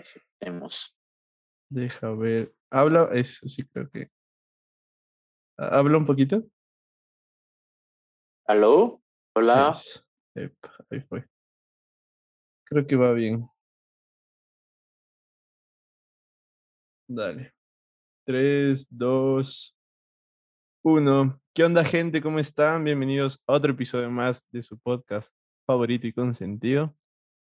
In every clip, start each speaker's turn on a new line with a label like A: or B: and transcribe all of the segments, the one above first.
A: Aceptemos.
B: Deja ver. Habla, eso sí creo que. Habla un poquito.
A: ¿Aló? Hola.
B: Es- epa, ahí fue. Creo que va bien. Dale. 3, 2, 1. ¿Qué onda, gente? ¿Cómo están? Bienvenidos a otro episodio más de su podcast favorito y consentido.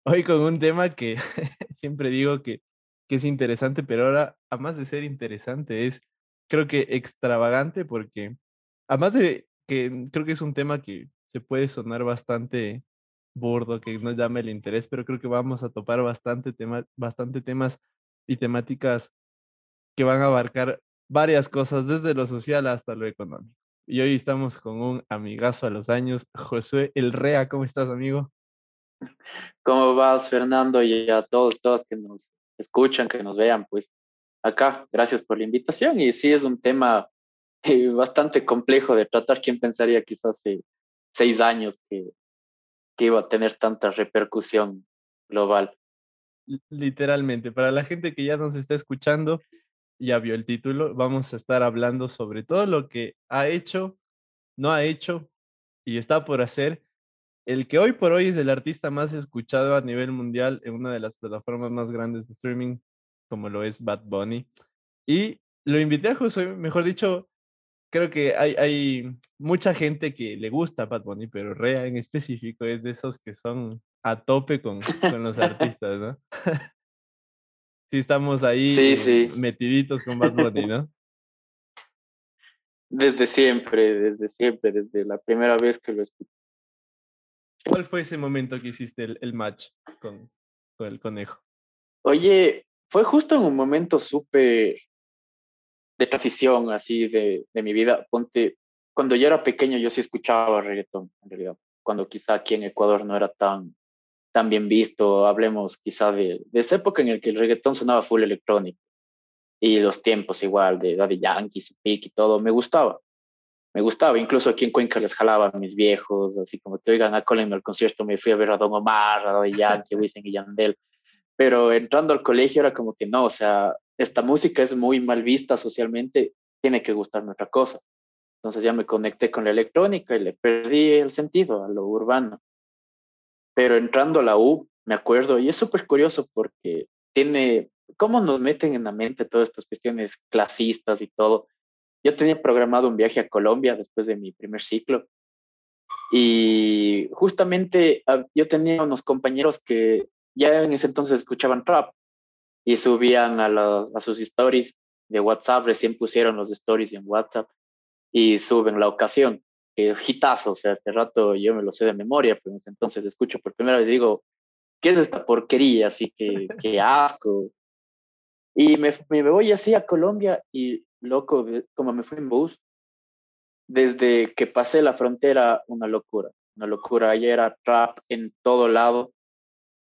B: Hoy con un tema que siempre digo que, es interesante, pero ahora, además de ser interesante, es creo que extravagante porque, además de que creo que es un tema que se puede sonar bastante burdo, que no llama el interés, pero creo que vamos a topar bastante, tema, bastante temas y temáticas que van a abarcar varias cosas, desde lo social hasta lo económico. Y hoy estamos con un amigazo a los años, Josué El Rea. ¿Cómo estás, amigo?
A: ¿Cómo vas, Fernando? Y a todos, todas que nos escuchan, que nos vean, pues acá, gracias por la invitación. Y sí, es un tema eh, bastante complejo de tratar. ¿Quién pensaría quizás hace seis años que, que iba a tener tanta repercusión global?
B: Literalmente, para la gente que ya nos está escuchando, ya vio el título, vamos a estar hablando sobre todo lo que ha hecho, no ha hecho y está por hacer. El que hoy por hoy es el artista más escuchado a nivel mundial en una de las plataformas más grandes de streaming, como lo es Bad Bunny. Y lo invité a Josué, mejor dicho, creo que hay, hay mucha gente que le gusta Bad Bunny, pero Rea en específico es de esos que son a tope con, con los artistas, ¿no? Sí, estamos ahí
A: Sí, sí.
B: metiditos con Bad Bunny, ¿no?
A: Desde siempre, desde siempre, desde la primera vez que lo escuché.
B: ¿Cuál fue ese momento que hiciste el, el match con, con el conejo?
A: Oye, fue justo en un momento súper de transición así de, de mi vida. Ponte, cuando yo era pequeño yo sí escuchaba reggaetón, en realidad. Cuando quizá aquí en Ecuador no era tan, tan bien visto. Hablemos quizá de, de esa época en la que el reggaetón sonaba full electrónico. Y los tiempos igual de Daddy Yankee, Pick y todo, me gustaba. Me gustaba, incluso aquí en Cuenca les jalaba a mis viejos, así como que oigan, acólenme al concierto, me fui a ver a Don Omar, a Daddy Yankee, Wisin y Yandel pero entrando al colegio era como que no, o sea, esta música es muy mal vista socialmente, tiene que gustarme otra cosa. Entonces ya me conecté con la electrónica y le perdí el sentido a lo urbano. Pero entrando a la U, me acuerdo, y es súper curioso porque tiene, cómo nos meten en la mente todas estas cuestiones clasistas y todo. Yo tenía programado un viaje a Colombia después de mi primer ciclo y justamente ah, yo tenía unos compañeros que ya en ese entonces escuchaban rap y subían a, los, a sus stories de WhatsApp, recién pusieron los stories en WhatsApp y suben la ocasión, que hitazo, o sea, este rato yo me lo sé de memoria, pero en ese entonces escucho por primera vez y digo, ¿qué es esta porquería? Así que, qué asco. Y me, me voy así a Colombia y loco, como me fui en bus, desde que pasé la frontera, una locura, una locura. Ayer era trap en todo lado.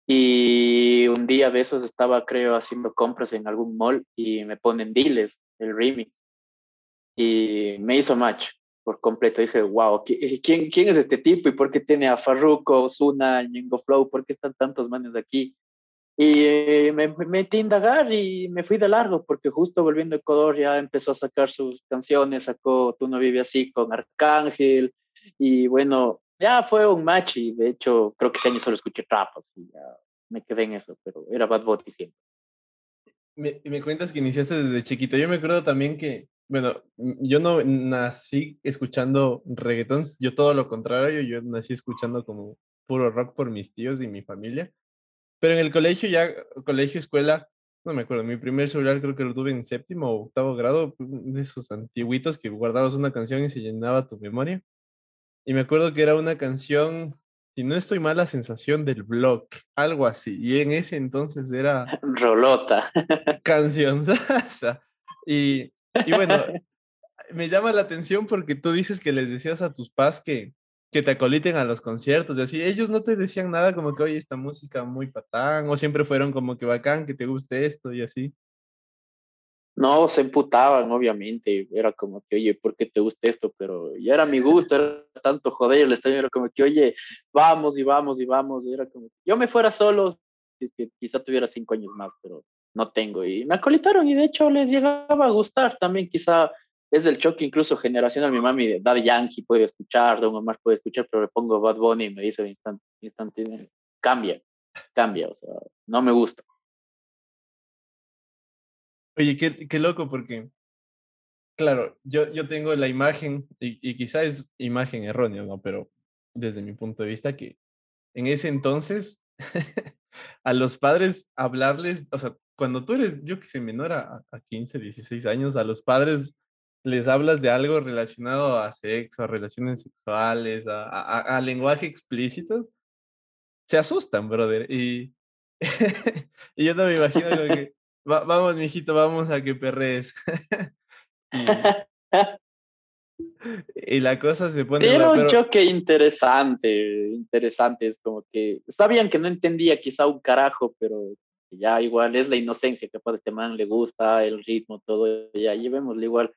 A: Y un día de esos estaba, creo, haciendo compras en algún mall y me ponen Diles, el remix. Y me hizo match por completo. Dije, wow, ¿quién, quién es este tipo? ¿Y por qué tiene a Farruko, Osuna, Ñengo Flow? ¿Por qué están tantos manes aquí? Y eh, me, me, metí a indagar y me fui de largo, porque justo volviendo a Ecuador ya empezó a sacar sus canciones, sacó Tú no vives así con Arcángel, y bueno, ya fue un match, y de hecho creo que ese año solo escuché trap, así ya me quedé en eso, pero era Bad Bunny siempre.
B: Me, me cuentas que iniciaste desde chiquito. Yo me acuerdo también que, bueno, yo no nací escuchando reggaetón, yo todo lo contrario, yo nací escuchando como puro rock por mis tíos y mi familia. Pero en el colegio, ya, colegio, escuela, no me acuerdo, mi primer celular creo que lo tuve en séptimo o octavo grado, de esos antiguitos que guardabas una canción y se llenaba tu memoria. Y me acuerdo que era una canción, si no estoy mal, la sensación del blog, algo así. Y en ese entonces era...
A: Rolota.
B: Canción. y, y bueno, me llama la atención porque tú dices que les decías a tus padres que, que te acoliten a los conciertos y así, ellos no te decían nada como que, oye, esta música muy patán, o siempre fueron como que bacán, que te guste esto y así.
A: No, se emputaban, obviamente, era como que, oye, ¿por qué te gusta esto? Pero ya era mi gusto, era tanto joder, el estadio era como que, oye, vamos y vamos y vamos, era como, yo me fuera solo, es que quizá tuviera cinco años más, pero no tengo. Y me acolitaron y de hecho les llegaba a gustar también, quizá es del choque incluso generacional. Mi mami de Yankee puede escuchar, Don Omar puede escuchar, pero le pongo Bad Bunny y me dice de cambia, cambia, o sea, no me gusta.
B: Oye, qué, qué loco porque, claro, yo, yo tengo la imagen, y, y quizá es imagen errónea, ¿no? Pero desde mi punto de vista, que en ese entonces a los padres hablarles, o sea, cuando tú eres, yo que sé, menor a, a 15, 16 años, a los padres les hablas de algo relacionado a sexo, a relaciones sexuales, a, lenguaje explícito, se asustan, brother. Y, y yo no me imagino que, vamos, mijito, vamos a que perres. y, la cosa se pone...
A: Era un choque interesante, interesante, es como que, sabían que no entendía quizá un carajo, pero ya igual es la inocencia, que a este man le gusta el ritmo, todo, ya llevémosle igual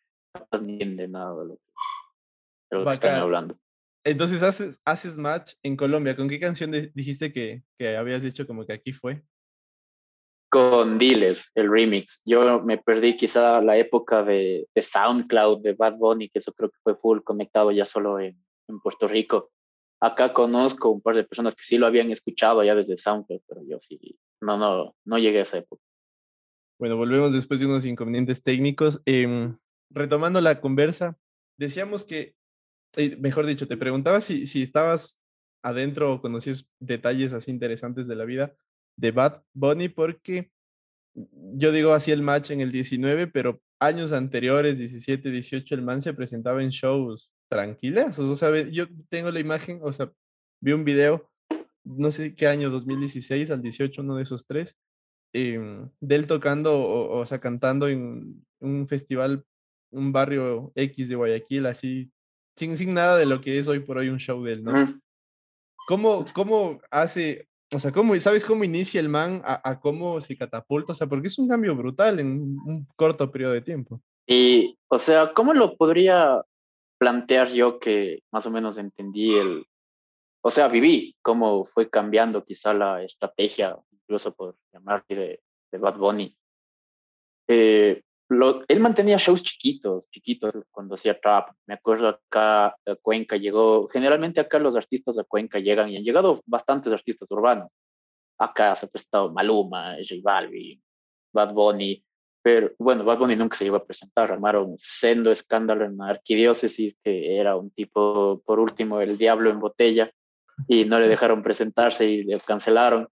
A: ni de nada de lo que, están hablando.
B: Entonces haces, haces match en Colombia. ¿Con qué canción dijiste que, que habías dicho como que aquí fue?
A: Con Diles, el remix. Yo me perdí quizá la época de, de, SoundCloud, de Bad Bunny, que eso creo que fue full conectado ya solo en, en, Puerto Rico. Acá conozco un par de personas que sí lo habían escuchado ya desde SoundCloud, pero yo sí, no, no, no llegué a esa época.
B: Bueno, volvemos después de unos inconvenientes técnicos. Eh, retomando la conversa, decíamos que, eh, mejor dicho, te preguntaba si, si estabas adentro o conocías detalles así interesantes de la vida de Bad Bunny, porque yo digo así el match en el 19, pero años anteriores, 17, 18, el man se presentaba en shows tranquilas. O sea, yo tengo la imagen, o sea, vi un video, no sé qué año, 2016 al 18, uno de esos tres, em, de él tocando, o, o, sea, cantando en un festival un barrio X de Guayaquil, así, sin, sin nada de lo que es hoy por hoy un show de él, ¿no? ¿Cómo, ¿Cómo hace, o sea, cómo, sabes cómo inicia el man a, cómo se catapulta? O sea, porque es un cambio brutal en un, corto periodo de tiempo.
A: Y, o sea, ¿cómo lo podría plantear yo que más o menos entendí el, o sea, viví cómo fue cambiando quizá la estrategia, incluso por llamarle de, de Bad Bunny. Eh, él mantenía shows chiquitos, chiquitos cuando hacía trap. Me acuerdo acá a Cuenca llegó, generalmente acá los artistas de Cuenca llegan y han llegado bastantes artistas urbanos. Acá se ha prestado Maluma, J Balvin, Bad Bunny, pero bueno, Bad Bunny nunca se iba a presentar, armaron sendo escándalo en la arquidiócesis, que era un tipo, por último, el diablo en botella, y no le dejaron presentarse y le cancelaron.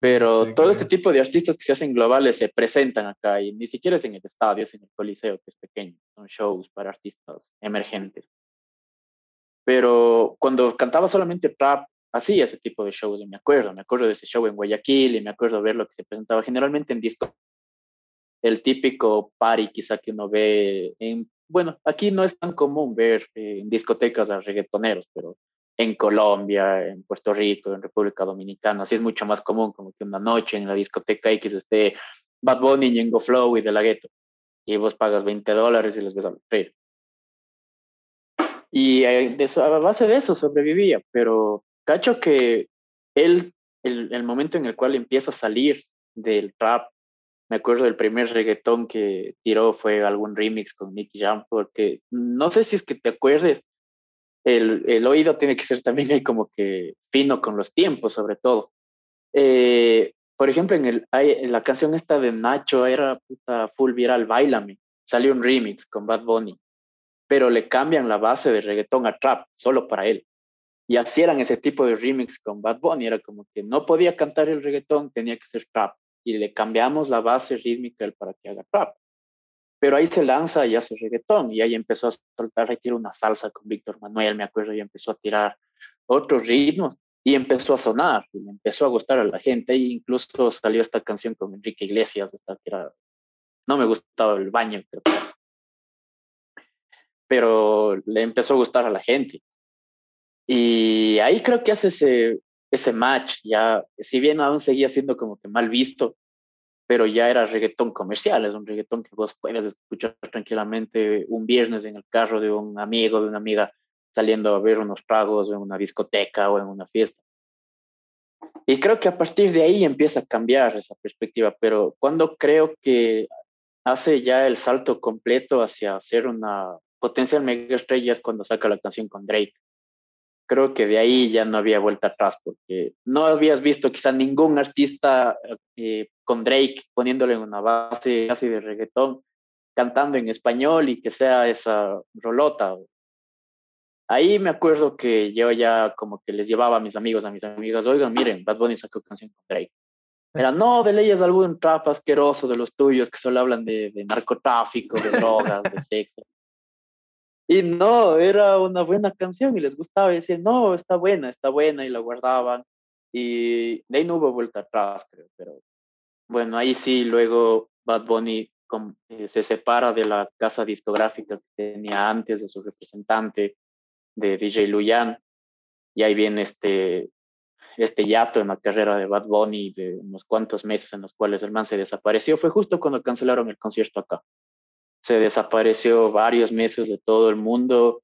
A: Pero todo este tipo de artistas que se hacen globales se presentan acá y ni siquiera es en el estadio, es en el Coliseo, que es pequeño. Son shows para artistas emergentes. Pero cuando cantaba solamente trap, hacía ese tipo de shows, y me acuerdo, me acuerdo de ese show en Guayaquil y me acuerdo ver lo que se presentaba generalmente en disco. El típico party quizá que uno ve en, bueno, aquí no es tan común ver en discotecas a reggaetoneros, pero en Colombia, en Puerto Rico, en República Dominicana. Así es mucho más común como que una noche en la discoteca X esté Bad Bunny, Ñengo Flow y De La Ghetto. Y vos pagas 20 dólares y les ves a los tres. Y eh, de a base de eso sobrevivía, pero cacho que él, el, el momento en el cual empieza a salir del trap, me acuerdo del primer reggaetón que tiró fue algún remix con Nicky Jam, porque no sé si es que te acuerdes, el, el, oído tiene que ser también como que fino con los tiempos, sobre todo. Eh, por ejemplo, en, el, en la canción esta de Nacho era puta full viral, Bailame. Salió un remix con Bad Bunny, pero le cambian la base de reggaetón a trap, solo para él. Y así eran ese tipo de remix con Bad Bunny, era como que no podía cantar el reggaetón, tenía que ser trap. Y le cambiamos la base rítmica para que haga trap. Pero ahí se lanza y hace reggaetón y ahí empezó a soltar, tira una salsa con Víctor Manuel, me acuerdo, y empezó a tirar otros ritmos y empezó a sonar y empezó a gustar a la gente. E incluso salió esta canción con Enrique Iglesias, esta que era, no me gustaba el baño, pero le empezó a gustar a la gente. Y ahí creo que hace ese, ese match, ya, si bien aún seguía siendo como que mal visto, pero ya era reggaetón comercial, es un reggaetón que vos puedes escuchar tranquilamente un viernes en el carro de un amigo, de una amiga, saliendo a ver unos tragos en una discoteca o en una fiesta. Y creo que a partir de ahí empieza a cambiar esa perspectiva, pero cuando creo que hace ya el salto completo hacia ser una potencial mega estrella es cuando saca la canción con Drake. Creo que de ahí ya no había vuelta atrás, porque no habías visto quizá ningún artista eh, con Drake poniéndole una base casi de reggaetón, cantando en español y que sea esa rolota. Ahí me acuerdo que yo ya como que les llevaba a mis amigos, a mis amigas, oigan, miren, Bad Bunny sacó canción con Drake. Era, no, de leyes algún trap asqueroso de los tuyos que solo hablan de, de narcotráfico, de drogas, de sexo. Y no, era una buena canción y les gustaba. Y decían, no, está buena, está buena, y la guardaban. Y de ahí no hubo vuelta atrás, creo. Pero bueno, ahí sí, luego Bad Bunny eh, se separa de la casa discográfica que tenía antes, de su representante, de DJ Luyan. Y ahí viene este este yato en la carrera de Bad Bunny de unos cuantos meses en los cuales el man se desapareció fue justo cuando cancelaron el concierto acá. Se desapareció varios meses de todo el mundo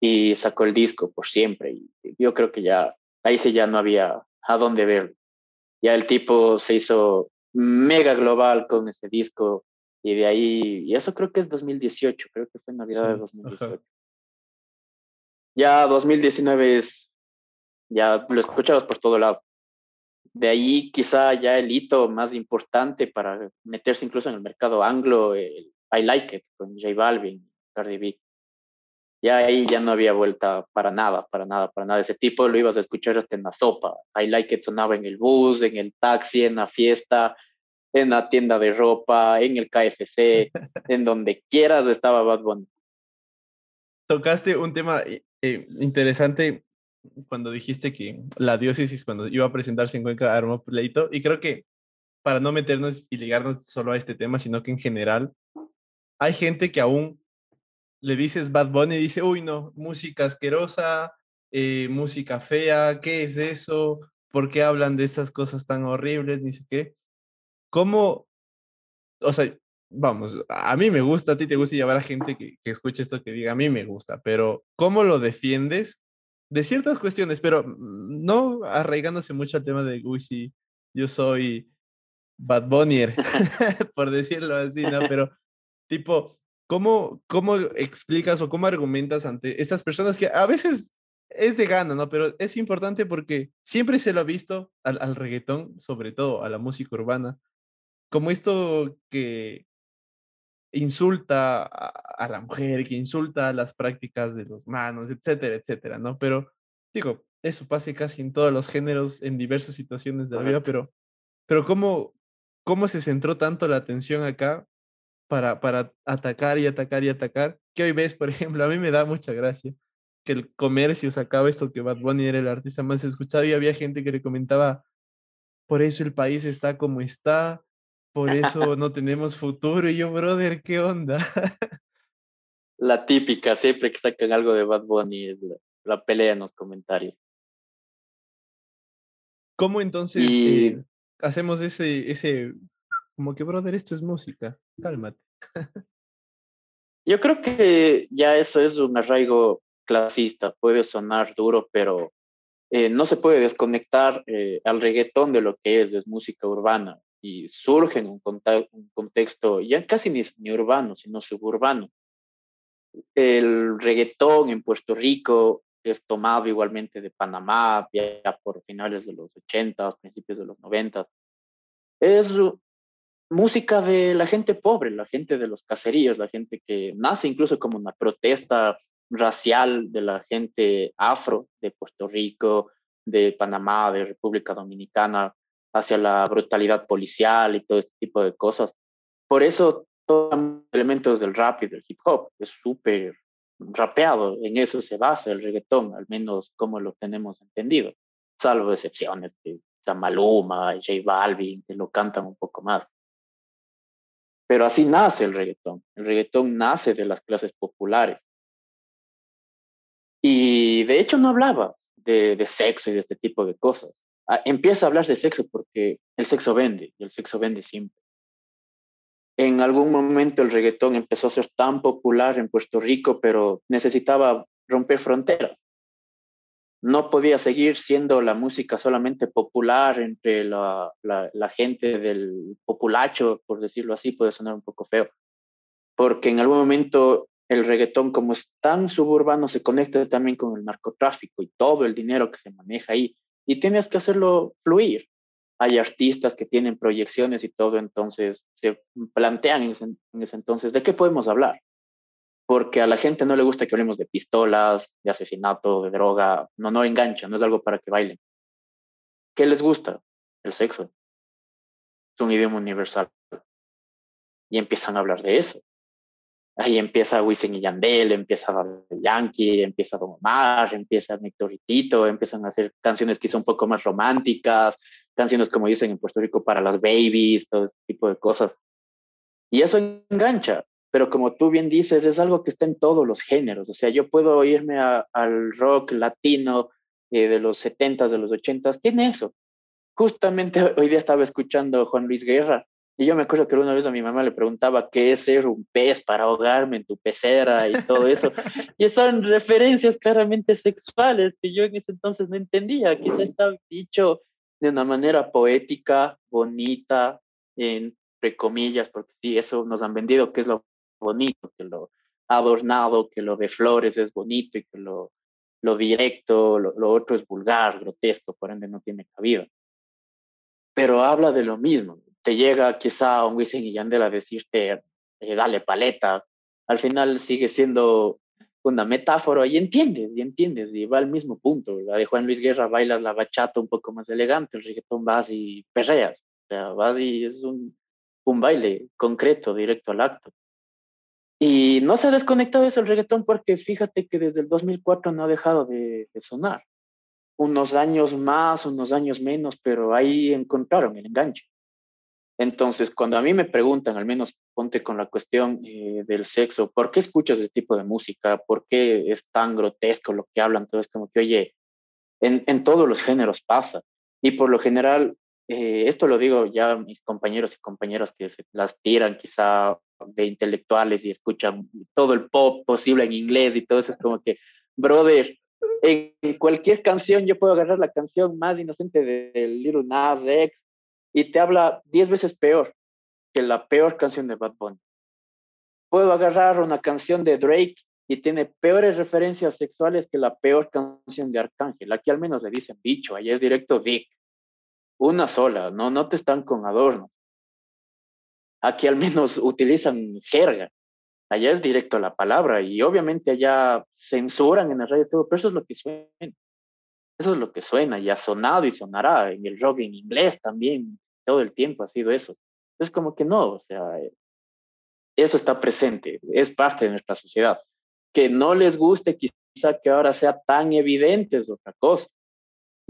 A: y sacó el disco por siempre. Y yo creo que ya, ahí sí ya no había a dónde verlo. Ya el tipo se hizo mega global con ese disco y de ahí, y eso creo que es 2018, creo que fue Navidad de 2018. Ya 2019 es ya lo escuchabas por todo lado. De ahí quizá ya el hito más importante para meterse incluso en el mercado anglo, el I Like It con J Balvin, Cardi B. Ya ahí ya no había vuelta para nada, para nada, para nada. Ese tipo lo ibas a escuchar hasta en la sopa. I Like It sonaba en el bus, en el taxi, en la fiesta, en la tienda de ropa, en el KFC, en donde quieras estaba Bad Bunny.
B: Tocaste un tema eh, interesante cuando dijiste que la diócesis, cuando iba a presentarse en Cuenca, armó pleito. Y creo que para no meternos y ligarnos solo a este tema, sino que en general, hay gente que aún le dices Bad Bunny y dice, uy, no, música asquerosa, eh, música fea, ¿qué es eso? ¿Por qué hablan de estas cosas tan horribles? Ni sé qué. ¿Cómo? O sea, vamos, a mí me gusta, a ti te gusta llevar a gente que, que escuche esto que diga, a mí me gusta, pero ¿cómo lo defiendes de ciertas cuestiones, pero mm, no arraigándose mucho al tema de, uy, sí, yo soy Bad Bunny, por decirlo así, ¿no? Pero, tipo, ¿cómo, ¿cómo explicas o cómo argumentas ante estas personas que a veces es de gana, ¿no? Pero es importante porque siempre se lo ha visto al, al reggaetón, sobre todo a la música urbana, como esto que, insulta a, la mujer, que insulta a las prácticas de los manos, etcétera, etcétera, ¿no? Pero digo, eso pasa casi en todos los géneros, en diversas situaciones de la vida, pero, pero ¿cómo, ¿cómo se centró tanto la atención acá para, para atacar y atacar y atacar? Que hoy ves, por ejemplo, a mí me da mucha gracia que el comercio sacaba esto que Bad Bunny era el artista más escuchado y había gente que le comentaba, por eso el país está como está, por eso no tenemos futuro. Y yo, brother, ¿qué onda?
A: La típica, siempre que sacan algo de Bad Bunny, es la, pelea en los comentarios.
B: ¿Cómo entonces eh, hacemos ese, ese, como que, brother, esto es música, cálmate?
A: Yo creo que ya eso es un arraigo clasista, puede sonar duro, pero eh, no se puede desconectar eh, al reggaetón de lo que es, música urbana y surge en un, contexto ya casi ni, urbano, sino suburbano. El reggaetón en Puerto Rico es tomado igualmente de Panamá, ya por finales de los 80, principios de los 90. Es música de la gente pobre, la gente de los caseríos, la gente que nace incluso como una protesta racial de la gente afro de Puerto Rico, de Panamá, de República Dominicana, hacia la brutalidad policial y todo este tipo de cosas. Por eso todos los elementos del rap y del hip hop es súper rapeado, en eso se basa el reggaetón, al menos como lo tenemos entendido, salvo excepciones de Maluma, J Balvin, que lo cantan un poco más. Pero así nace el reggaetón. El reggaetón nace de las clases populares. Y de hecho no hablaba de, sexo y de este tipo de cosas empieza a hablar de sexo porque el sexo vende y el sexo vende siempre. En algún momento el reggaetón empezó a ser tan popular en Puerto Rico, pero necesitaba romper fronteras. No podía seguir siendo la música solamente popular entre la, gente del populacho, por decirlo así, puede sonar un poco feo, porque en algún momento el reggaetón como es tan suburbano se conecta también con el narcotráfico y todo el dinero que se maneja ahí y tienes que hacerlo fluir. Hay artistas que tienen proyecciones y todo, entonces se plantean en ese entonces, ¿de qué podemos hablar? Porque a la gente no le gusta que hablemos de pistolas, de asesinato, de droga, no, no engancha, no es algo para que bailen. ¿Qué les gusta? El sexo. Es un idioma universal. Y empiezan a hablar de eso. Ahí empieza Wisin y Yandel, empieza Yankee, empieza Don Omar, empieza Néctor empiezan a hacer canciones quizá un poco más románticas, canciones como dicen en Puerto Rico para las babies, todo este tipo de cosas. Y eso engancha pero como tú bien dices, es algo que está en todos los géneros. O sea, yo puedo irme al rock latino eh, de los 70s, de los 80s, tiene eso. Justamente hoy día estaba escuchando Juan Luis Guerra y yo me acuerdo que una vez a mi mamá le preguntaba qué es ser un pez para ahogarme en tu pecera y todo eso. y son referencias claramente sexuales que yo en ese entonces no entendía. Quizá está dicho de una manera poética, bonita, entre comillas, porque sí, eso nos han vendido, que es lo bonito, que lo adornado, que lo de flores es bonito y que lo, lo directo, lo, otro es vulgar, grotesco, por ende no tiene cabida. Pero habla de lo mismo. Te llega quizá un Wisin y Yandel a decirte, eh, dale paleta. Al final sigue siendo una metáfora y entiendes, y entiendes, y va al mismo punto. La de Juan Luis Guerra bailas la bachata un poco más elegante, el reggaetón vas y perreas. O sea, vas y es un, un baile concreto, directo al acto. Y no se ha desconectado eso el reggaetón porque fíjate que desde el 2004 no ha dejado de, sonar. Unos años más, unos años menos, pero ahí encontraron el enganche. Entonces, cuando a mí me preguntan, al menos ponte con la cuestión eh, del sexo, ¿por qué escuchas ese tipo de música? ¿Por qué es tan grotesco lo que hablan? Todo es como que, oye, en, en todos los géneros pasa. Y por lo general, eh, esto lo digo ya a mis compañeros y compañeras que se las tiran quizá de intelectuales y escuchan todo el pop posible en inglés y todo eso, es como que, brother, en cualquier canción yo puedo agarrar la canción más inocente de, Little Nas X y te habla diez veces peor que la peor canción de Bad Bunny. Puedo agarrar una canción de Drake y tiene peores referencias sexuales que la peor canción de Arcángel. Aquí al menos le dicen bicho, allá es directo Dick. Una sola, no, no te están con adornos. Aquí al menos utilizan jerga. Allá es directo la palabra y obviamente allá censuran en la radio todo, pero eso es lo que suena. Eso es lo que suena y ha sonado y sonará en el rock en inglés también. Todo el tiempo ha sido eso. Es como que no, o sea, eso está presente, es parte de nuestra sociedad. Que no les guste quizá que ahora sea tan evidente es otra cosa.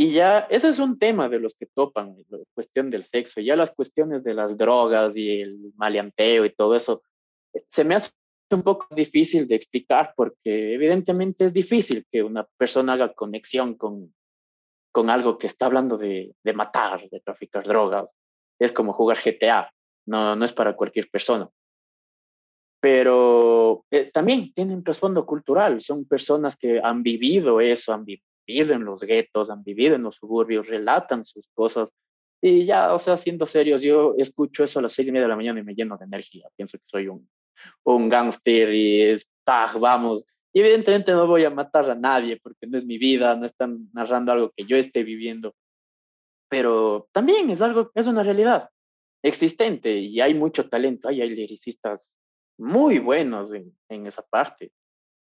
A: Y ya, ese es un tema de los que topan, la cuestión del sexo, ya las cuestiones de las drogas y el maleanteo y todo eso, eh, se me hace un poco difícil de explicar porque evidentemente es difícil que una persona haga conexión con, con algo que está hablando de, de matar, de traficar drogas. Es como jugar GTA, no, no es para cualquier persona. Pero eh, también tienen trasfondo cultural, son personas que han vivido eso, han vivido vivido en los guetos, han vivido en los suburbios, relatan sus cosas. Y ya, o sea, siendo serios, yo escucho eso a las seis y media de la mañana y me lleno de energía. Pienso que soy un, un gángster y es, vamos. Y evidentemente no voy a matar a nadie porque no es mi vida, no están narrando algo que yo esté viviendo. Pero también es algo, es una realidad existente y hay mucho talento, hay, hay lyricistas muy buenos en, en esa parte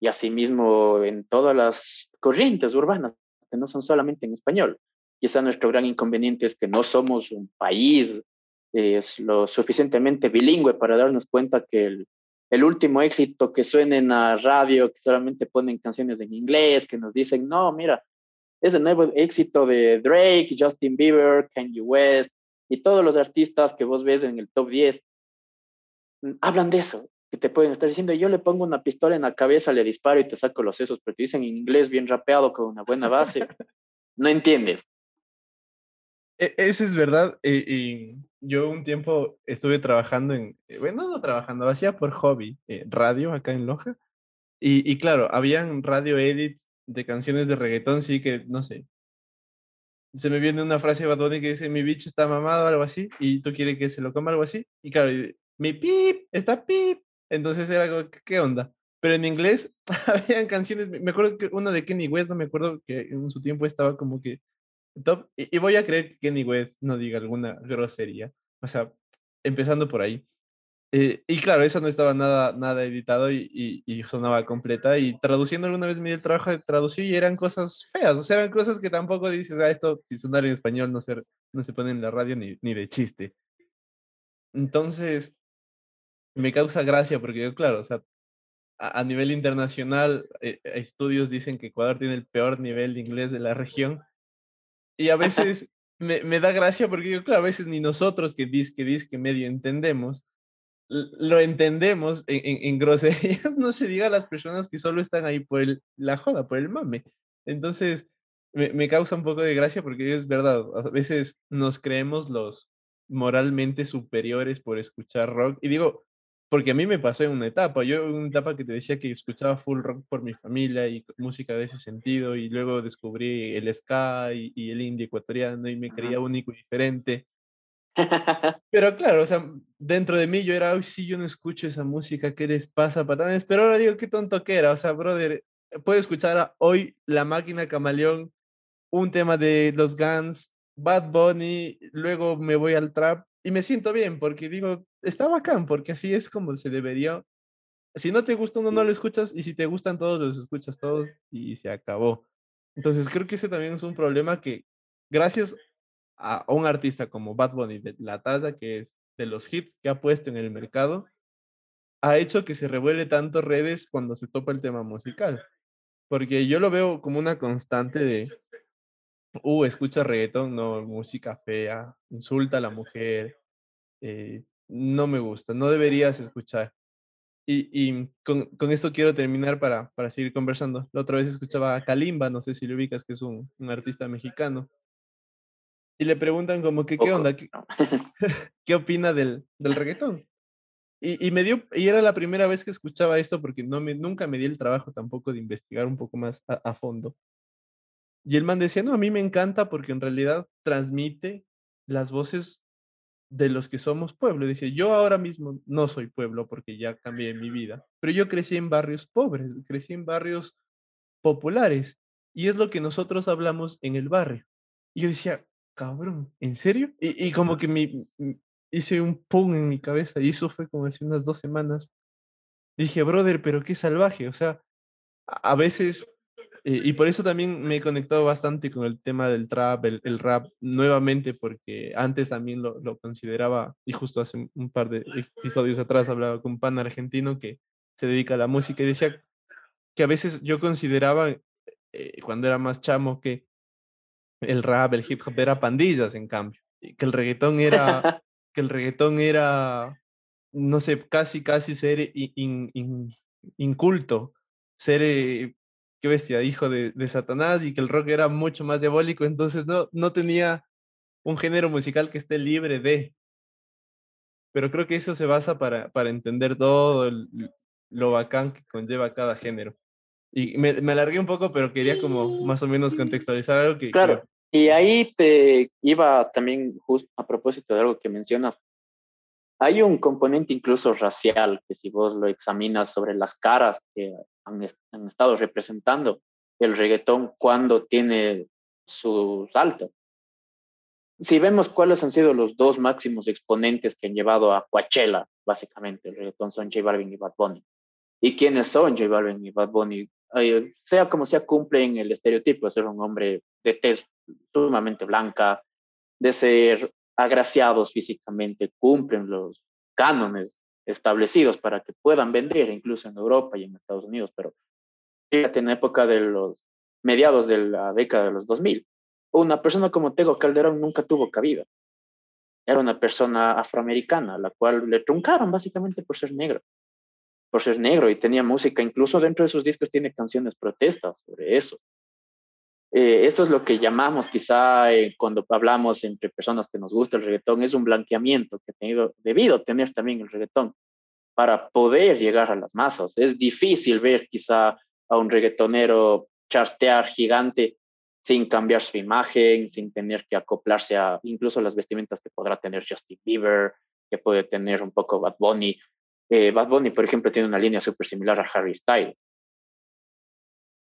A: y asimismo en todas las corrientes urbanas, que no son solamente en español. Quizá nuestro gran inconveniente es que no somos un país lo suficientemente bilingüe para darnos cuenta que el, el último éxito que suena en la radio, que solamente ponen canciones en inglés, que nos dicen, no, mira, es el nuevo éxito de Drake, Justin Bieber, Kanye West y todos los artistas que vos ves en el top 10, mm, hablan de eso que te pueden estar diciendo, yo le pongo una pistola en la cabeza, le disparo y te saco los sesos, pero te dicen en inglés bien rapeado con una buena base. no entiendes.
B: E, eso es verdad. Y, yo un tiempo estuve trabajando en, eh, bueno, no trabajando, hacía por hobby, eh, radio acá en Loja. Y, y, claro, habían radio edits de canciones de reggaetón, sí que, no sé. Se me viene una frase de Bad Bunny que dice, mi bicho está mamado, algo así, y tú quieres que se lo coma, algo así. Y claro, mi pip, está pip. Entonces era algo, ¿qué onda? Pero en inglés habían canciones, me acuerdo que una de Kenny West, no me acuerdo que en su tiempo estaba como que top, y, y voy a creer que Kenny West no diga alguna grosería. O sea, empezando por ahí. Eh, y claro, eso no estaba nada, nada editado y, y, sonaba completa. Y traduciendo alguna vez me di el trabajo de traducir y eran cosas feas, o sea, eran cosas que tampoco dices, ah, esto si sonar en español no se, no se pone en la radio ni, ni de chiste. Entonces, me causa gracia porque yo, claro, o sea, a, a nivel internacional, eh, estudios dicen que Ecuador tiene el peor nivel de inglés de la región. Y a veces me, me, da gracia porque yo, claro, a veces ni nosotros que dis que, dis que medio entendemos, lo entendemos en, en, en, groserías, no se diga a las personas que solo están ahí por el, la joda, por el mame. Entonces, me, me, causa un poco de gracia porque es verdad, a veces nos creemos los moralmente superiores por escuchar rock. Y digo, porque a mí me pasó en una etapa, yo en una etapa que te decía que escuchaba full rock por mi familia y música de ese sentido, y luego descubrí el ska y, y el indie ecuatoriano y me creía único y diferente. Pero claro, o sea, dentro de mí yo era, uy, sí, yo no escucho esa música, ¿qué les pasa, patanes? Pero ahora digo, qué tonto que era, o sea, brother, puedo escuchar a hoy La Máquina Camaleón, un tema de los Guns, Bad Bunny, luego me voy al trap y me siento bien porque digo, está bacán, porque así es como se debería. Si no te gusta uno, no lo escuchas, y si te gustan todos, los escuchas todos, y se acabó. Entonces creo que ese también es un problema que, gracias a un artista como Bad Bunny, de la talla que es de los hits que ha puesto en el mercado, ha hecho que se revuelve tanto redes cuando se topa el tema musical. Porque yo lo veo como una constante de, uh, escucha reggaetón, no, música fea, insulta a la mujer, eh, no me gusta, no deberías escuchar. Y, y con, con, esto quiero terminar para, para seguir conversando. La otra vez escuchaba a Kalimba, no sé si lo ubicas, que es un, un artista mexicano. Y le preguntan como que, ¿qué onda? ¿Qué, ¿qué opina del, del reggaetón? Y, y, me dio, y era la primera vez que escuchaba esto porque no me, nunca me di el trabajo tampoco de investigar un poco más a, a fondo. Y el man decía, no, a mí me encanta porque en realidad transmite las voces de los que somos pueblo. Dice, yo ahora mismo no soy pueblo porque ya cambié mi vida, pero yo crecí en barrios pobres, crecí en barrios populares y es lo que nosotros hablamos en el barrio. Y yo decía, cabrón, ¿en serio? Y, y como que me, hice un pum en mi cabeza y eso fue como hace unas dos semanas. dije, brother, pero qué salvaje, o sea, a veces y por eso también me he conectado bastante con el tema del trap, el, el rap, nuevamente, porque antes también lo, lo, consideraba, y justo hace un par de episodios atrás hablaba con un pan argentino que se dedica a la música y decía que a veces yo consideraba, eh, cuando era más chamo, que el rap, el hip hop era pandillas, en cambio, y que el reggaetón era, que el reggaetón era, no sé, casi, casi ser in, in, inculto, ser eh, qué bestia, hijo de, de, Satanás y que el rock era mucho más diabólico, entonces no, no tenía un género musical que esté libre de. Pero creo que eso se basa para, para entender todo el, lo bacán que conlleva cada género. Y me, me, alargué un poco, pero quería como más o menos contextualizar algo que...
A: Claro, que... y ahí te iba también justo a propósito de algo que mencionas. Hay un componente incluso racial que si vos lo examinas sobre las caras que han, han estado representando el reggaetón cuando tiene sus altas. Si vemos cuáles han sido los dos máximos exponentes que han llevado a Coachella, básicamente, el reggaetón son J Balvin y Bad Bunny. ¿Y quiénes son J Balvin y Bad Bunny? Sea como sea, cumplen el estereotipo de ser un hombre de tez sumamente blanca, de ser agraciados físicamente, cumplen los cánones establecidos para que puedan vender incluso en Europa y en Estados Unidos, pero fíjate en la época de los mediados de la década de los 2000, una persona como Tego Calderón nunca tuvo cabida. Era una persona afroamericana, la cual le truncaron básicamente por ser negro, por ser negro y tenía música, incluso dentro de sus discos tiene canciones protestas sobre eso. Eh, esto es lo que llamamos quizá eh, cuando hablamos entre personas que nos gusta el reggaetón, es un blanqueamiento que ha tenido, debido tener también el reggaetón para poder llegar a las masas. Es difícil ver quizá a un reggaetonero chartear gigante sin cambiar su imagen, sin tener que acoplarse a incluso las vestimentas que podrá tener Justin Bieber, que puede tener un poco Bad Bunny. Eh, Bad Bunny, por ejemplo, tiene una línea súper similar a Harry Styles.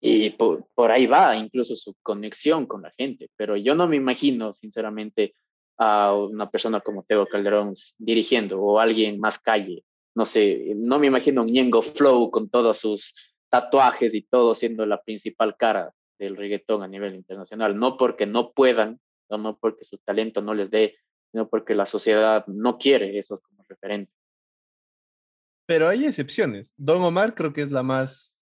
A: Y por, por, ahí va incluso su conexión con la gente, pero yo no me imagino, sinceramente, a una persona como Teo Calderón dirigiendo o alguien más calle. No sé, no me imagino un Ñengo Flow con todos sus tatuajes y todo siendo la principal cara del reggaetón a nivel internacional, no porque no puedan, no, no porque su talento no les dé, sino porque la sociedad no quiere esos como referentes.
B: Pero hay excepciones. Don Omar creo que es la más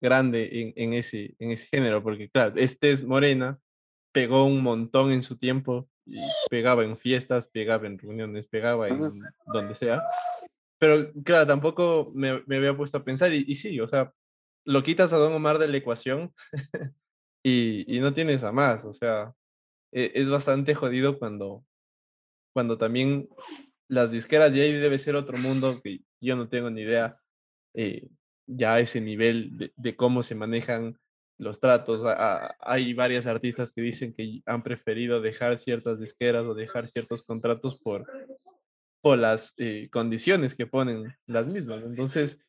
B: grande en, en, ese, en ese género, porque claro, este es morena, pegó un montón en su tiempo, y pegaba en fiestas, pegaba en reuniones, pegaba en donde sea. Pero claro, tampoco me, me había puesto a pensar, y, y, sí, o sea, lo quitas a Don Omar de la ecuación y, y, no tienes a más, o sea, e, es bastante jodido cuando, cuando también las disqueras, y ahí debe ser otro mundo que yo no tengo ni idea, eh, ya ese nivel de, cómo se manejan los tratos. hay varias artistas que dicen que han preferido dejar ciertas disqueras o dejar ciertos contratos por, por las eh, condiciones que ponen las mismas. Entonces,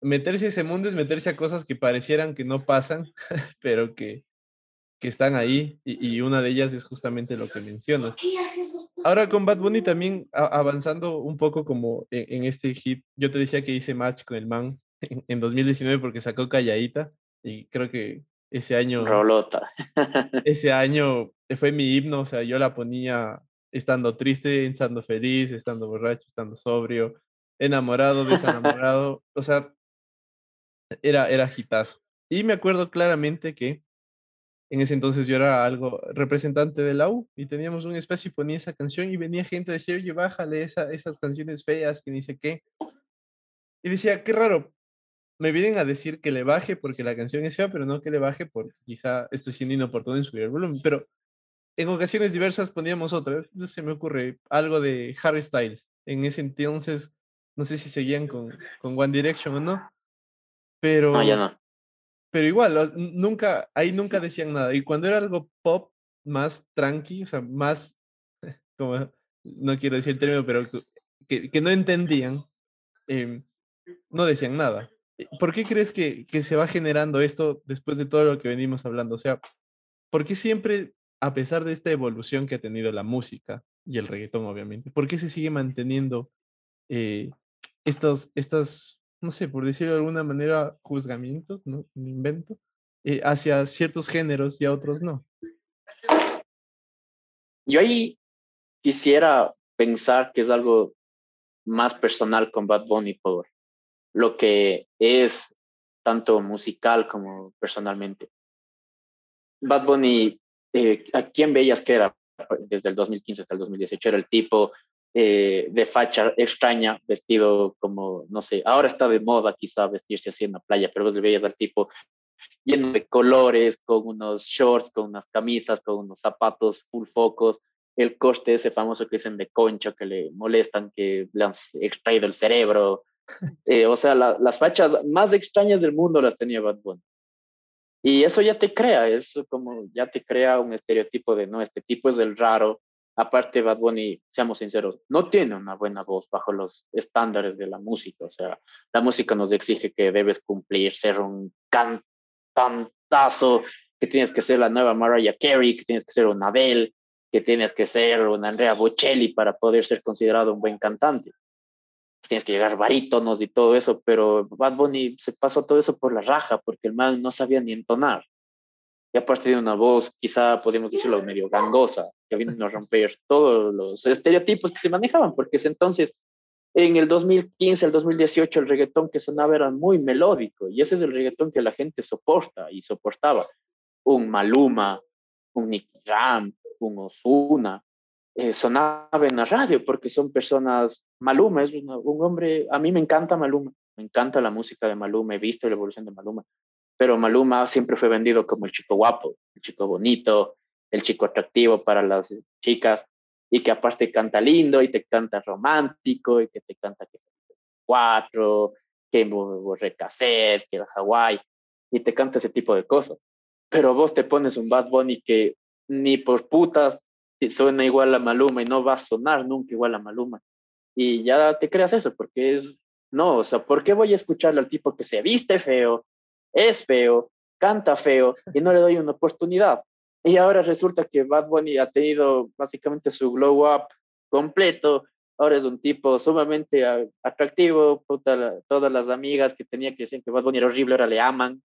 B: meterse a ese mundo es meterse a cosas que parecieran que no pasan, pero que, que están ahí y, una de ellas es justamente lo que mencionas. Ahora con Bad Bunny también avanzando un poco como en, en, este hit, yo te decía que hice match con el man en, en 2019 porque sacó Calladita y creo que ese año...
A: Rolota.
B: ese año fue mi himno, o sea, yo la ponía estando triste, estando feliz, estando borracho, estando sobrio, enamorado, desenamorado, o sea, era, era hitazo. Y me acuerdo claramente que en ese entonces yo era algo representante de la U y teníamos un espacio y ponía esa canción y venía gente a decir, oye, bájale esa, esas canciones feas que dice qué. Y decía, qué raro, me vienen a decir que le baje porque la canción es fea, pero no que le baje porque quizá estoy siendo inoportuno en subir el volumen. Pero en ocasiones diversas poníamos otra. Entonces se me ocurre algo de Harry Styles. En ese entonces, no sé si seguían con, con One Direction o no. Pero,
A: no, ya no.
B: pero igual, nunca, ahí nunca decían nada. Y cuando era algo pop, más tranqui, o sea, más, como, no quiero decir el término, pero que, que no entendían, eh, no decían nada. ¿Por qué crees que, que, se va generando esto después de todo lo que venimos hablando? O sea, ¿por qué siempre, a pesar de esta evolución que ha tenido la música y el reggaetón, obviamente, ¿por qué se sigue manteniendo eh, estos, estas, no sé, por decirlo de alguna manera, juzgamientos, ¿no? Un invento, eh, hacia ciertos géneros y a otros no?
A: Yo ahí quisiera pensar que es algo más personal con Bad Bunny por lo que es tanto musical como personalmente. Bad Bunny, eh, ¿a quién veías que era desde el 2015 hasta el 2018? Era el tipo eh, de facha extraña, vestido como, no sé, ahora está de moda quizá vestirse así en la playa, pero vos le veías al tipo lleno de colores, con unos shorts, con unas camisas, con unos zapatos full focos, el coste ese famoso que dicen de concho, que le molestan, que le han extraído el cerebro, eh, o sea, la, las fachas más extrañas del mundo las tenía Bad Bunny. Y eso ya te crea, eso como ya te crea un estereotipo de, no, este tipo es el raro. Aparte, Bad Bunny, seamos sinceros, no tiene una buena voz bajo los estándares de la música. O sea, la música nos exige que debes cumplir, ser un cantazo, que tienes que ser la nueva Mariah Carey, que tienes que ser una Adele, que tienes que ser una Andrea Bocelli para poder ser considerado un buen cantante tienes que llegar barítonos y todo eso, pero Bad Bunny se pasó todo eso por la raja, porque el man no sabía ni entonar. Y aparte de una voz, quizá podemos decirlo medio gangosa, que vino a romper todos los estereotipos que se manejaban, porque ese entonces, en el 2015, el 2018, el reggaetón que sonaba era muy melódico, y ese es el reggaetón que la gente soporta y soportaba. Un Maluma, un Nicky Ram, un Ozuna, eh, sonaba en la radio porque son personas, Maluma es un hombre, a mí me encanta Maluma, me encanta la música de Maluma, he visto la evolución de Maluma, pero Maluma siempre fue vendido como el chico guapo, el chico bonito, el chico atractivo para las chicas y que aparte canta lindo y te canta romántico y que te canta que cuatro, que Borrecaset, que Hawái. y te canta ese tipo de cosas. Pero vos te pones un Bad Bunny que ni por putas suena igual a Maluma y no va a sonar nunca igual a Maluma. Y ya te creas eso, porque es, no, o sea, ¿por qué voy a escucharle al tipo que se viste feo, es feo, canta feo y no le doy una oportunidad? Y ahora resulta que Bad Bunny ha tenido básicamente su glow up completo. Ahora es un tipo sumamente atractivo. todas las amigas que tenía que decir que Bad Bunny era horrible ahora le aman.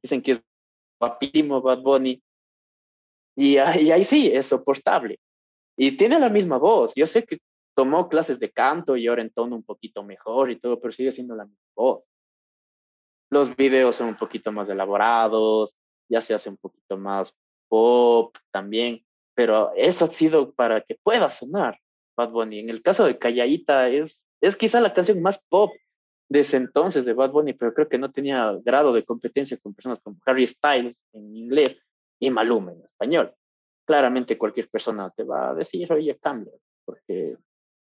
A: Dicen que es guapísimo Bad Bunny. Y, y ahí sí, es soportable. Y tiene la misma voz. Yo sé que tomó clases de canto y ahora entona un poquito mejor y todo, pero sigue siendo la misma voz. Los videos son un poquito más elaborados, ya se hace un poquito más pop también, pero eso ha sido para que pueda sonar Bad Bunny. En el caso de Calladita es, es quizá la canción más pop de ese entonces de Bad Bunny, pero creo que no tenía grado de competencia con personas como Harry Styles en inglés y Maluma en español. Claramente cualquier persona te va a decir, oye, cambia, porque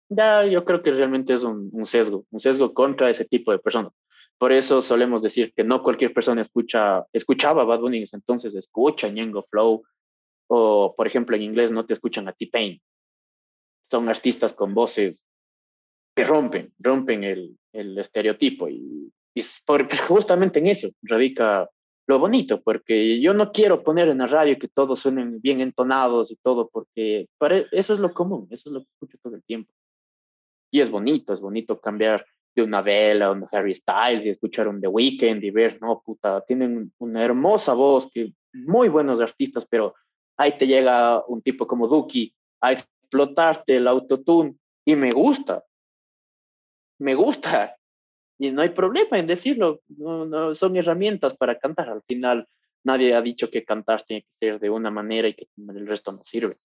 A: ya yo creo que realmente es un, un sesgo, un sesgo contra ese tipo de personas. Por eso solemos decir que no cualquier persona escucha, escuchaba Bad Bunny entonces escucha Ñengo Flow, o por ejemplo en inglés no te escuchan a T-Pain. Son artistas con voces que rompen, rompen el, el estereotipo y, y por, justamente en eso radica lo bonito, porque yo no quiero poner en la radio que todos suenen bien entonados y todo, porque para, eso es lo común, eso es lo que escucho todo el tiempo. Y es bonito, es bonito cambiar de una vela, un Harry Styles y escuchar un The Weeknd y ver, no, puta, tienen una hermosa voz, que muy buenos artistas, pero ahí te llega un tipo como Duki a explotarte el autotune y me gusta, me gusta y no hay problema en decirlo, no, no, son herramientas para cantar, al final nadie ha dicho que cantar tiene que ser de una manera y que el resto no sirve.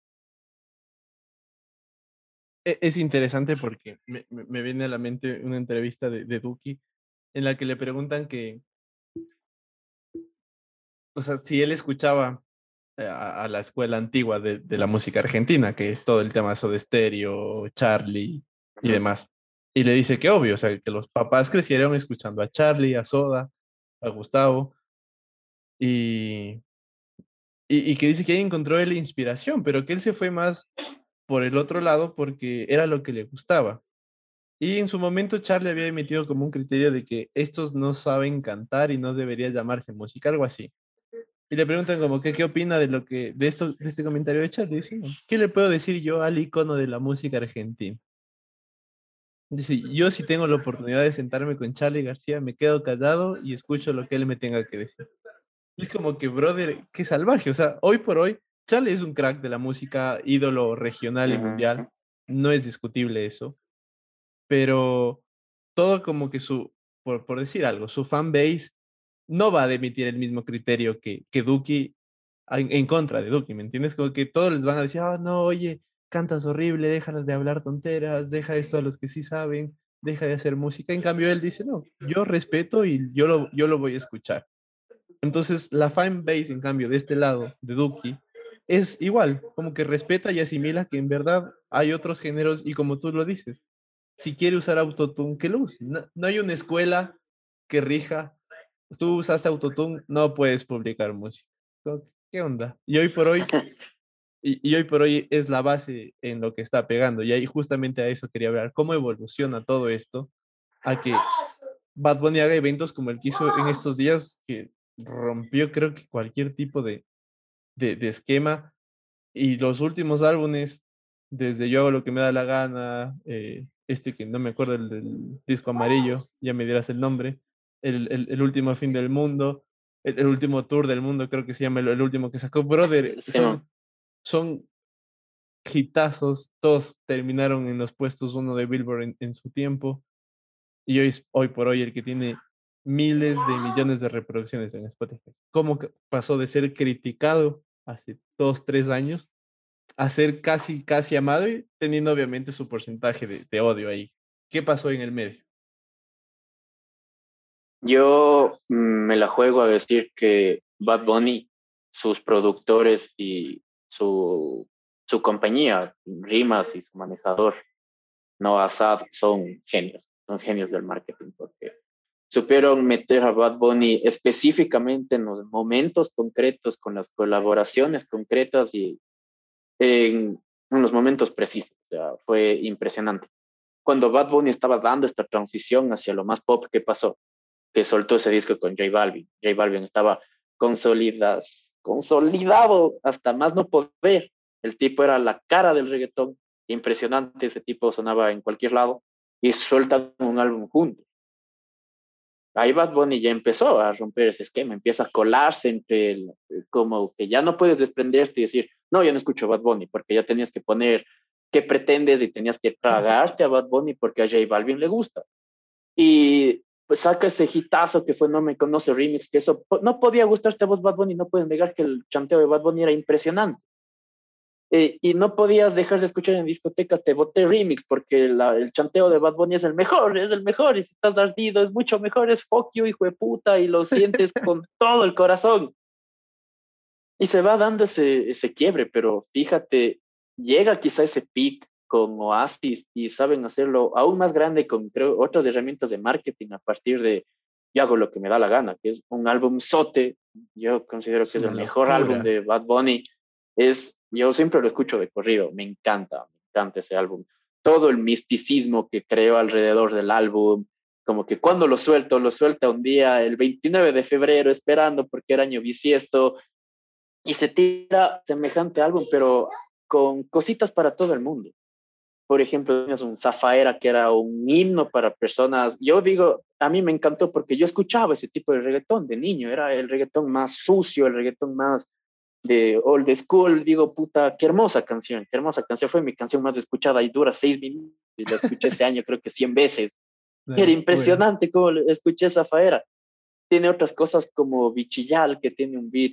B: E-, es interesante porque me, me, viene a la mente una entrevista de, de Duki en la que le preguntan que, o sea, si él escuchaba a, a la escuela antigua de, de, la música argentina, que es todo el tema de Stereo, Charlie y demás. Y le dice que obvio, o sea, que los papás crecieron escuchando a Charlie, a Soda, a Gustavo, y, y, que dice que ahí encontró la inspiración, pero que él se fue más por el otro lado porque era lo que le gustaba. Y en su momento Charlie había emitido como un criterio de que estos no saben cantar y no debería llamarse música, algo así. Y le preguntan como que qué opina de lo que de de este comentario de Charlie. ¿qué le puedo decir yo al icono de la música argentina? Dice, yo si tengo la oportunidad de sentarme con Charlie García, me quedo callado y escucho lo que él me tenga que decir. es como que, brother, qué salvaje. O sea, hoy por hoy, Charlie es un crack de la música, ídolo regional y mundial. No es discutible eso. Pero todo como que su, por, por decir algo, su fan base no va a emitir el mismo criterio que, que Duki en, en, contra de Duki, ¿me entiendes? Como que todos les van a decir, ah, oh, no, oye, cantas horrible, déjalas de hablar tonteras, deja esto a los que sí saben, deja de hacer música. En cambio, él dice, no, yo respeto y yo lo, yo lo voy a escuchar. Entonces, la fan base, en cambio, de este lado, de Duki, es igual, como que respeta y asimila que en verdad hay otros géneros y como tú lo dices, si quiere usar autotune, que lo use. No, no hay una escuela que rija, tú usaste autotune, no puedes publicar música. ¿Qué onda? Y hoy por hoy, y, y, hoy por hoy es la base en lo que está pegando. Y ahí justamente a eso quería hablar, cómo evoluciona todo esto a que Bad Bunny haga eventos como el que hizo en estos días, que rompió creo que cualquier tipo de, de, de, esquema. Y los últimos álbumes, desde Yo hago lo que me da la gana, eh, este que no me acuerdo el del disco amarillo, ya me dirás el nombre, el, el, el último fin del mundo, el, el, último tour del mundo, creo que se llama el, último que sacó, brother, son, son hitazos, todos terminaron en los puestos uno de Billboard en, su tiempo, y hoy, hoy por hoy el que tiene miles de millones de reproducciones en Spotify. ¿Cómo pasó de ser criticado hace dos, tres años a ser casi, casi amado y teniendo obviamente su porcentaje de, de odio ahí? ¿Qué pasó en el medio?
A: Yo me la juego a decir que Bad Bunny, sus productores y su, su compañía, Rimas y su manejador, Noah Sad, son genios, son genios del marketing, porque supieron meter a Bad Bunny específicamente en los momentos concretos, con las colaboraciones concretas y en, en los momentos precisos. Fue impresionante. Cuando Bad Bunny estaba dando esta transición hacia lo más pop, ¿qué pasó? Que soltó ese disco con J Balvin. J Balvin estaba consolidas, consolidado hasta más no poder. El tipo era la cara del reggaetón, impresionante, ese tipo sonaba en cualquier lado y sueltan un álbum juntos. Ahí Bad Bunny ya empezó a romper ese esquema, empieza a colarse entre el, como que ya no puedes desprenderte y decir, no, yo no escucho Bad Bunny, porque ya tenías que poner qué pretendes y tenías que tragarte a Bad Bunny porque a J Balvin le gusta. Y pues saca ese hitazo que fue No Me Conoce Remix, que eso no podía gustarte a vos Bad Bunny, no pueden negar que el chanteo de Bad Bunny era impresionante. Eh, y no podías dejar de escuchar en discoteca, te boté remix porque el chanteo de Bad Bunny es el mejor, es el mejor, y si estás ardido es mucho mejor, es fuck you, hijo de puta, y lo sientes con todo el corazón. Y se va dando ese, ese quiebre, pero fíjate, llega quizá ese peak con Oasis y saben hacerlo aún más grande con creo, otras herramientas de marketing a partir de yo hago lo que me da la gana, que es un álbum sote, yo considero que es, el mejor álbum de Bad Bunny, es yo siempre lo escucho de corrido, me encanta, me encanta ese álbum. Todo el misticismo que creó alrededor del álbum, como que cuando lo suelto, lo suelta un día, el 29 de febrero, esperando porque era año bisiesto, y se tira semejante álbum, pero con cositas para todo el mundo. Por ejemplo, tienes un Zafaera que era un himno para personas. Yo digo, a mí me encantó porque yo escuchaba ese tipo de reggaetón de niño, era el reggaetón más sucio, el reggaetón más de old school, digo, puta, qué hermosa canción, qué hermosa canción, fue mi canción más escuchada y dura seis minutos y la escuché ese año creo que cien veces. Era impresionante cómo escuché esa faera. Tiene otras cosas como Bichillal, que tiene un beat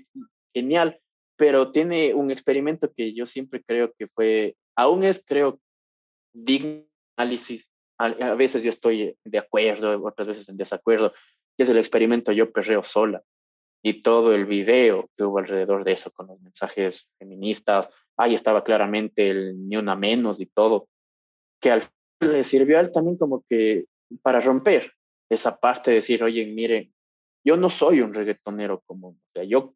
A: genial, pero tiene un experimento que yo siempre creo que fue, aún es, creo, digno análisis. A, veces yo estoy de acuerdo, otras veces en desacuerdo, que es el experimento Yo Perreo Sola y todo el video que hubo alrededor de eso con los mensajes feministas. Ahí estaba claramente el ni una menos y todo, que al final le sirvió a él también como que para romper esa parte de decir, oye, miren, yo no soy un reggaetonero común, o sea, yo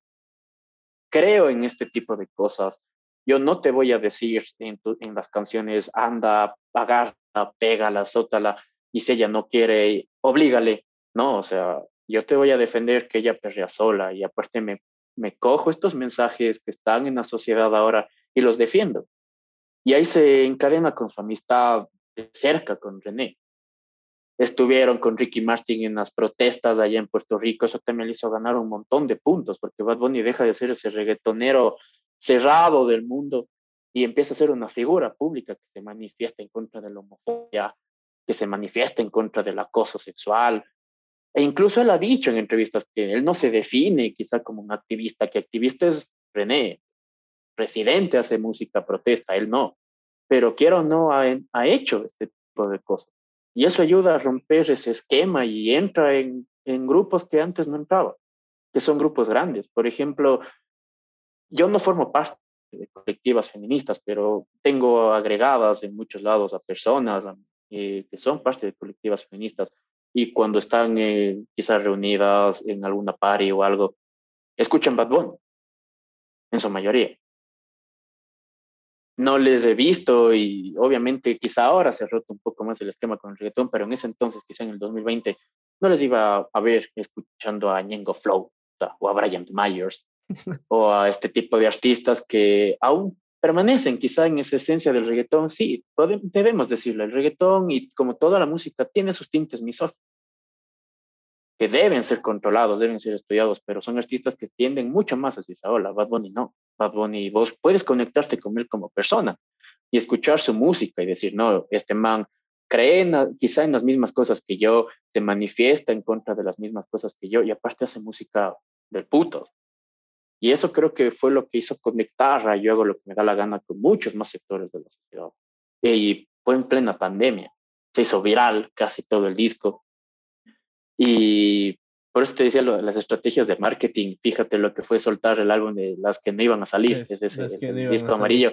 A: creo en este tipo de cosas. Yo no te voy a decir en, las canciones, anda, agarra, pégala, sótala, y si ella no quiere, oblígale. No, o sea, yo te voy a defender que ella perrea sola y aparte me, me cojo estos mensajes que están en la sociedad ahora y los defiendo. Y ahí se encadena con su amistad de cerca con René. Estuvieron con Ricky Martin en las protestas allá en Puerto Rico, eso también le hizo ganar un montón de puntos, porque Bad Bunny deja de ser ese reggaetonero cerrado del mundo y empieza a ser una figura pública que se manifiesta en contra de la homofobia, que se manifiesta en contra del acoso sexual, e incluso él ha dicho en entrevistas que él no se define quizá como un activista, que activista es René, presidente hace música protesta, él no, pero quiero no ha, hecho este tipo de cosas. Y eso ayuda a romper ese esquema y entra en, en grupos que antes no entraba, que son grupos grandes. Por ejemplo, yo no formo parte de colectivas feministas, pero tengo agregadas en muchos lados a personas eh, que son parte de colectivas feministas y cuando están eh, quizás reunidas en alguna party o algo, escuchan Bad Bunny, en su mayoría. No les he visto y obviamente quizá ahora se ha roto un poco más el esquema con el reggaetón, pero en ese entonces, quizá en el 2020, no les iba a ver escuchando a Ñengo Flow o a Brian Myers o a este tipo de artistas que aún permanecen quizá en esa esencia del reggaetón, sí, debemos decirlo, el reggaetón y como toda la música tiene sus tintes misóginos, que deben ser controlados, deben ser estudiados, pero son artistas que tienden mucho más hacia esa ola. Bad Bunny no. Bad Bunny, vos puedes conectarte con él como persona y escuchar su música y decir, no, este man cree quizá en las mismas cosas que yo, se manifiesta en contra de las mismas cosas que yo y aparte hace música del puto. Y eso creo que fue lo que hizo conectar a Yo hago lo que me da la gana con muchos más sectores de la sociedad. Y fue en plena pandemia. Se hizo viral casi todo el disco. Y por eso te decía las estrategias de marketing. Fíjate lo que fue soltar el álbum de las que no iban a salir, es, ese disco amarillo,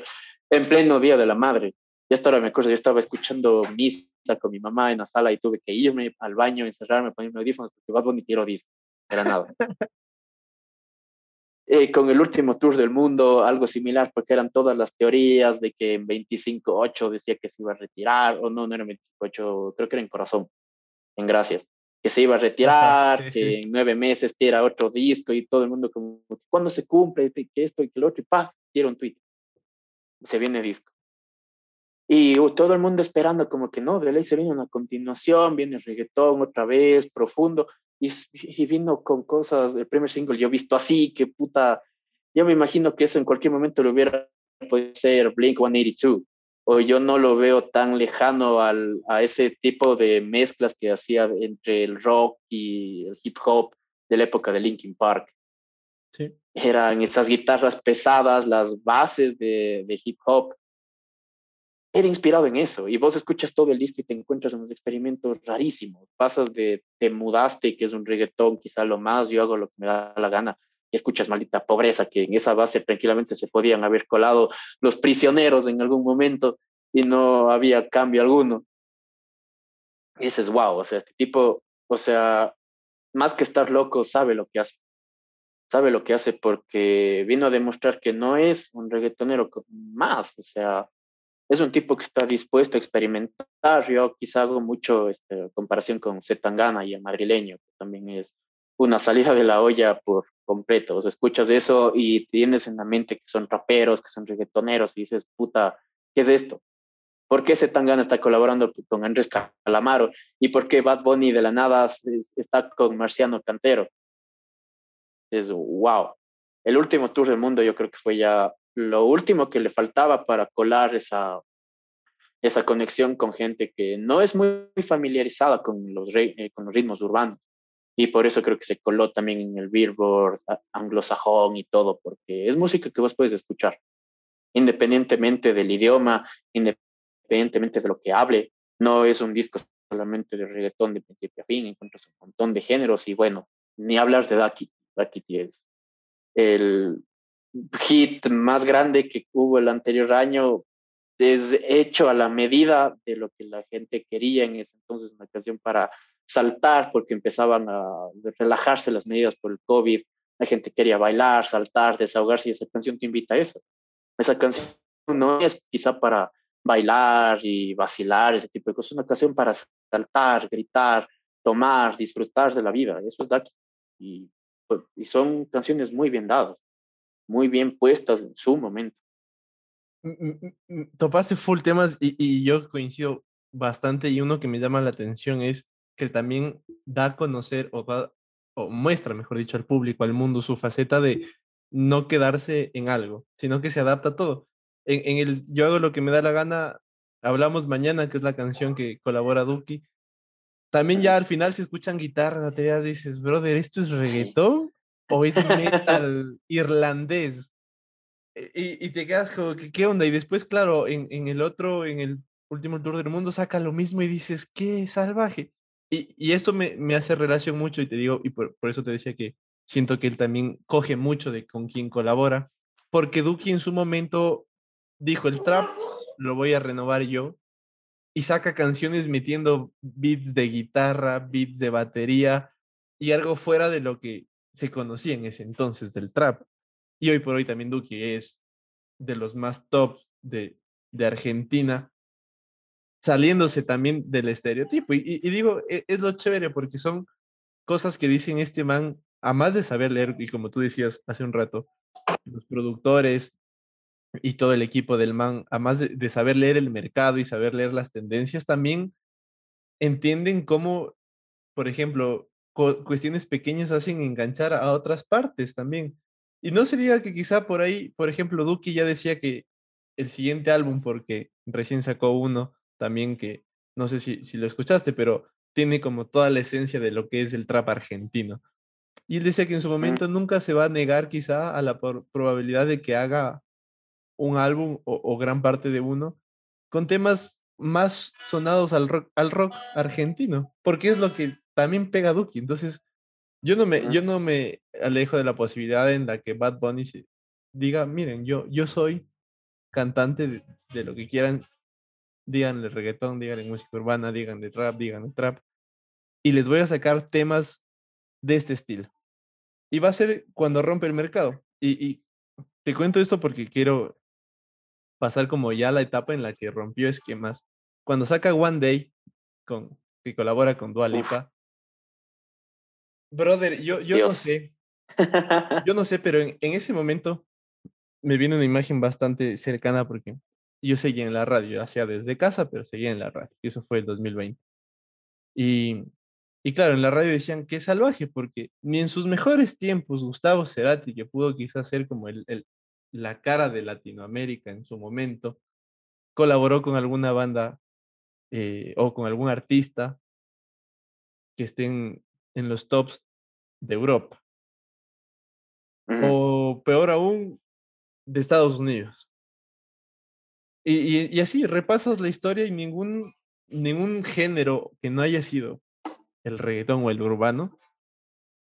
A: en pleno Día de la Madre. Ya hasta ahora me acuerdo, yo estaba escuchando Miss con mi mamá en la sala y tuve que irme al baño, encerrarme, ponerme audífonos porque Bad Bunny tiró disco. Era nada. Eh, con el último tour del mundo, algo similar, porque eran todas las teorías de que en 25-8 decía que se iba a retirar, o no, no era 25-8, creo que era en Corazón, en Gracias, que se iba a retirar, que en nueve meses tira otro disco y todo el mundo como, ¿cuándo se cumple? Que esto y que lo otro, y pa, tira un tweet. Se viene disco. Y uh, todo el mundo esperando como que no, de ley se viene una continuación, viene el reggaetón otra vez, profundo, y, y, vino con cosas, el primer single yo he visto así, que puta, yo me imagino que eso en cualquier momento lo hubiera podido ser Blink 182, o yo no lo veo tan lejano al, a ese tipo de mezclas que hacía entre el rock y el hip hop de la época de Linkin Park. Sí. Eran esas guitarras pesadas, las bases de, de hip hop, era inspirado en eso. Y vos escuchas todo el disco y te encuentras unos experimentos rarísimos. Pasas de Te mudaste, que es un reggaetón, quizá lo más, yo hago lo que me da la gana, y escuchas maldita pobreza, que en esa base tranquilamente se podían haber colado los prisioneros en algún momento y no había cambio alguno. Y ese es wow, o sea, este tipo, o sea, más que estar loco, sabe lo que hace. Sabe lo que hace porque vino a demostrar que no es un reggaetonero más, o sea, es un tipo que está dispuesto a experimentar. Yo quizá hago mucho este, comparación con Zetangana y el madrileño, que también es una salida de la olla por completo. O sea, escuchas eso y tienes en la mente que son raperos, que son reggaetoneros, y dices, puta, ¿qué es esto? ¿Por qué Zetangana está colaborando con Andrés Calamaro? ¿Y por qué Bad Bunny de la nada está con Marciano Cantero? Es wow. El último tour del mundo yo creo que fue ya lo último que le faltaba para colar esa, esa conexión con gente que no es muy familiarizada con los, eh, con los ritmos urbanos. Y por eso creo que se coló también en el Billboard anglosajón y todo, porque es música que vos puedes escuchar, independientemente del idioma, independientemente de lo que hable. No es un disco solamente de reggaetón de principio a fin, encuentras un montón de géneros y bueno, ni hablar de Ducky. Ducky es el, hit más grande que hubo el anterior año es hecho a la medida de lo que la gente quería en ese entonces, una ocasión para saltar, porque empezaban a relajarse las medidas por el COVID, la gente quería bailar, saltar, desahogarse y esa canción te invita a eso. Esa canción no es quizá para bailar y vacilar, ese tipo de cosas, es una canción para saltar, gritar, tomar, disfrutar de la vida, eso es Daki. Pues, y son canciones muy bien dadas muy bien puestas en su momento.
B: Topaste full temas y, y, yo coincido bastante y uno que me llama la atención es que también da a conocer o, o muestra, mejor dicho, al público, al mundo, su faceta de no quedarse en algo, sino que se adapta a todo. En, en, el Yo hago lo que me da la gana, hablamos mañana, que es la canción que colabora Duki. También ya al final se escuchan guitarras, baterías, dices, brother, ¿esto es reggaetón? O es metal irlandés. E, y, y, te quedas como, ¿qué, onda? Y después, claro, en, en, el otro, en el último tour del mundo, saca lo mismo y dices, qué salvaje. Y, y esto me, me, hace relación mucho y te digo, y por, por, eso te decía que siento que él también coge mucho de con quien colabora, porque Duki en su momento dijo, el trap lo voy a renovar yo, y saca canciones metiendo beats de guitarra, beats de batería, y algo fuera de lo que se conocía en ese entonces del trap. Y hoy por hoy también Duki es de los más top de, Argentina, saliéndose también del estereotipo. Y, y, digo, e, es, lo chévere porque son cosas que dicen este man, a más de saber leer, y como tú decías hace un rato, los productores y todo el equipo del man, a más de, de saber leer el mercado y saber leer las tendencias, también entienden cómo, por ejemplo, cuestiones pequeñas hacen enganchar a otras partes también. Y no se diga que quizá por ahí, por ejemplo, Duki ya decía que el siguiente álbum, porque recién sacó uno también que no sé si, si lo escuchaste, pero tiene como toda la esencia de lo que es el trap argentino. Y él decía que en su momento nunca se va a negar quizá a la probabilidad de que haga un álbum o, o, gran parte de uno con temas más sonados al rock, al rock argentino, porque es lo que también pega Duki. Entonces, yo no me, yo no me alejo de la posibilidad en la que Bad Bunny se diga, miren, yo, yo soy cantante de, lo que quieran, díganle reggaetón, díganle música urbana, díganle rap, díganle trap. Y les voy a sacar temas de este estilo. Y va a ser cuando rompe el mercado. Y, y te cuento esto porque quiero pasar como ya la etapa en la que rompió esquemas. Cuando saca One Day, con, que colabora con Dua Lipa. Brother, yo, yo no sé. Yo no sé, pero en, en, ese momento me viene una imagen bastante cercana porque yo seguía en la radio, hacía desde casa, pero seguía en la radio. Y eso fue el 2020. Y, y claro, en la radio decían que salvaje, porque ni en sus mejores tiempos Gustavo Cerati, que pudo quizás ser como el, el, la cara de Latinoamérica en su momento, colaboró con alguna banda eh, o con algún artista que estén en los tops de Europa. O peor aún, de Estados Unidos. Y, y, y, así repasas la historia y ningún, ningún género que no haya sido el reggaetón o el urbano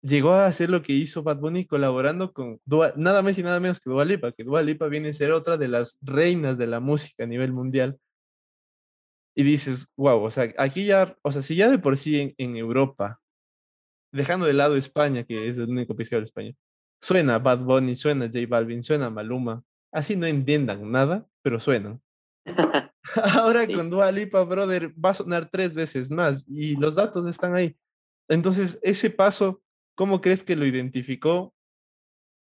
B: llegó a hacer lo que hizo Bad Bunny colaborando con nada más y nada menos que Dua Lipa, que Dua Lipa viene a ser otra de las reinas de la música a nivel mundial. Y dices, wow, o sea, aquí ya, o sea, si ya de por sí en, en Europa, dejando de lado España, que es el único país que habla español, suena Bad Bunny, suena J Balvin, suena Maluma, así no entiendan nada, pero suenan. Ahora con Dua Lipa, brother, va a sonar tres veces más y los datos están ahí. Entonces, ese paso ¿Cómo crees que lo identificó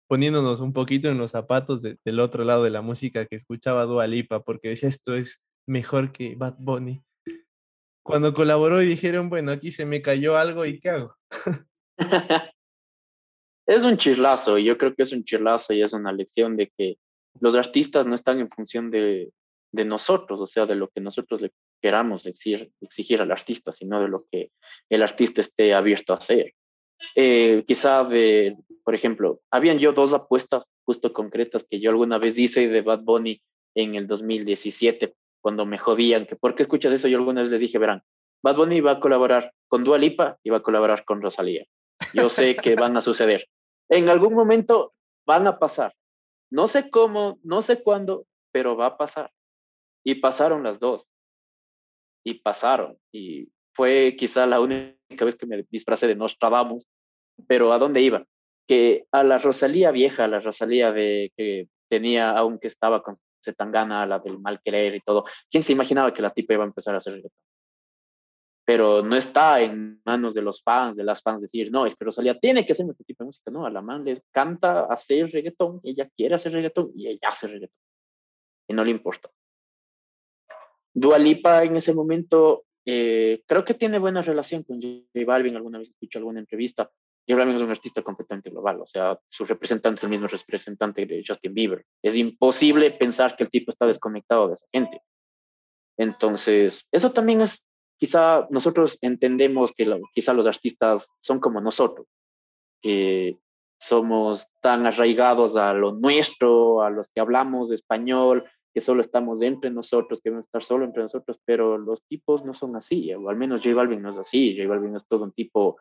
B: poniéndonos un poquito en los zapatos del otro lado de la música que escuchaba Dua Lipa? Porque decía, esto es mejor que Bad Bunny. Cuando colaboró y dijeron, bueno, aquí se me cayó algo y ¿qué hago?
A: es un chirlazo, yo creo que es un chirlazo y es una lección de que los artistas no están en función de, de nosotros, o sea, de lo que nosotros le queramos exigir, exigir al artista, sino de lo que el artista esté abierto a hacer eh, quizá de, por ejemplo, habían yo dos apuestas justo concretas que yo alguna vez hice de Bad Bunny en el 2017, cuando me jodían, que ¿por qué escuchas eso? Yo alguna vez les dije, verán, Bad Bunny va a colaborar con Dua Lipa y va a colaborar con Rosalía. Yo sé que van a suceder. En algún momento van a pasar. No sé cómo, no sé cuándo, pero va a pasar. Y pasaron las dos. Y pasaron. Y fue quizá la única vez que me disfracé de Nostradamus, pero ¿a dónde iba? Que a la Rosalía vieja, a la Rosalía de que tenía, aunque estaba con Zetangana, la del mal querer y todo, ¿quién se imaginaba que la tipa iba a empezar a hacer reggaetón? Pero no está en manos de los fans, de las fans decir, no, es que Rosalía tiene que hacer este tipo de música, no, a la man le canta hacer reggaetón, ella quiere hacer reggaetón y ella hace reggaetón. Y no le importa. Dua Lipa en ese momento eh, creo que tiene buena relación con J Balvin, alguna vez escuché alguna entrevista. J Balvin es un artista completamente global, o sea, su representante es el mismo representante de Justin Bieber. Es imposible pensar que el tipo está desconectado de esa gente. Entonces, eso también es, quizá nosotros entendemos que quizá los artistas son como nosotros, que somos tan arraigados a lo nuestro, a los que hablamos español, que solo estamos entre nosotros, que debemos estar solo entre nosotros, pero los tipos no son así, o al menos J Balvin no es así, J Balvin es todo un tipo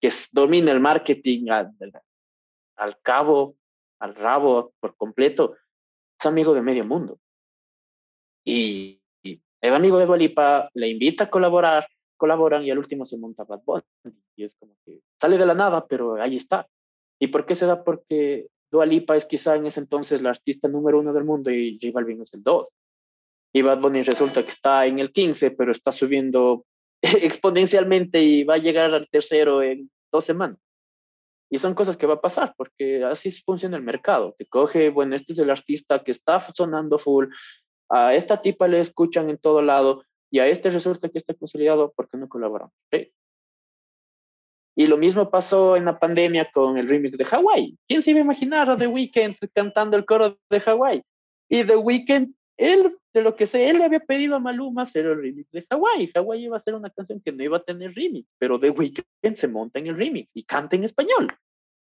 A: que domina el marketing al, al cabo, al rabo, por completo, es amigo de medio mundo. Y, es amigo de Dualipa, le invita a colaborar, colaboran y al último se monta Bad Bunny. Y es como que sale de la nada, pero ahí está. ¿Y por qué se da? Porque Dua Lipa es quizá en ese entonces la artista número uno del mundo y J Balvin es el dos. Y Bad Bunny resulta que está en el 15, pero está subiendo exponencialmente y va a llegar al tercero en dos semanas. Y son cosas que va a pasar, porque así funciona el mercado. Te coge, bueno, este es el artista que está sonando full, a esta tipa le escuchan en todo lado, y a este resulta que está consolidado, ¿por qué no colaboran? Y lo mismo pasó en la pandemia con el remix de Hawaii. ¿Quién se iba a imaginar a The Weeknd cantando el coro de Hawaii? Y The Weeknd, él, de lo que sé, él le había pedido a Maluma hacer el remix de Hawaii. Hawaii iba a ser una canción que no iba a tener remix, pero The Weeknd se monta en el remix y canta en español.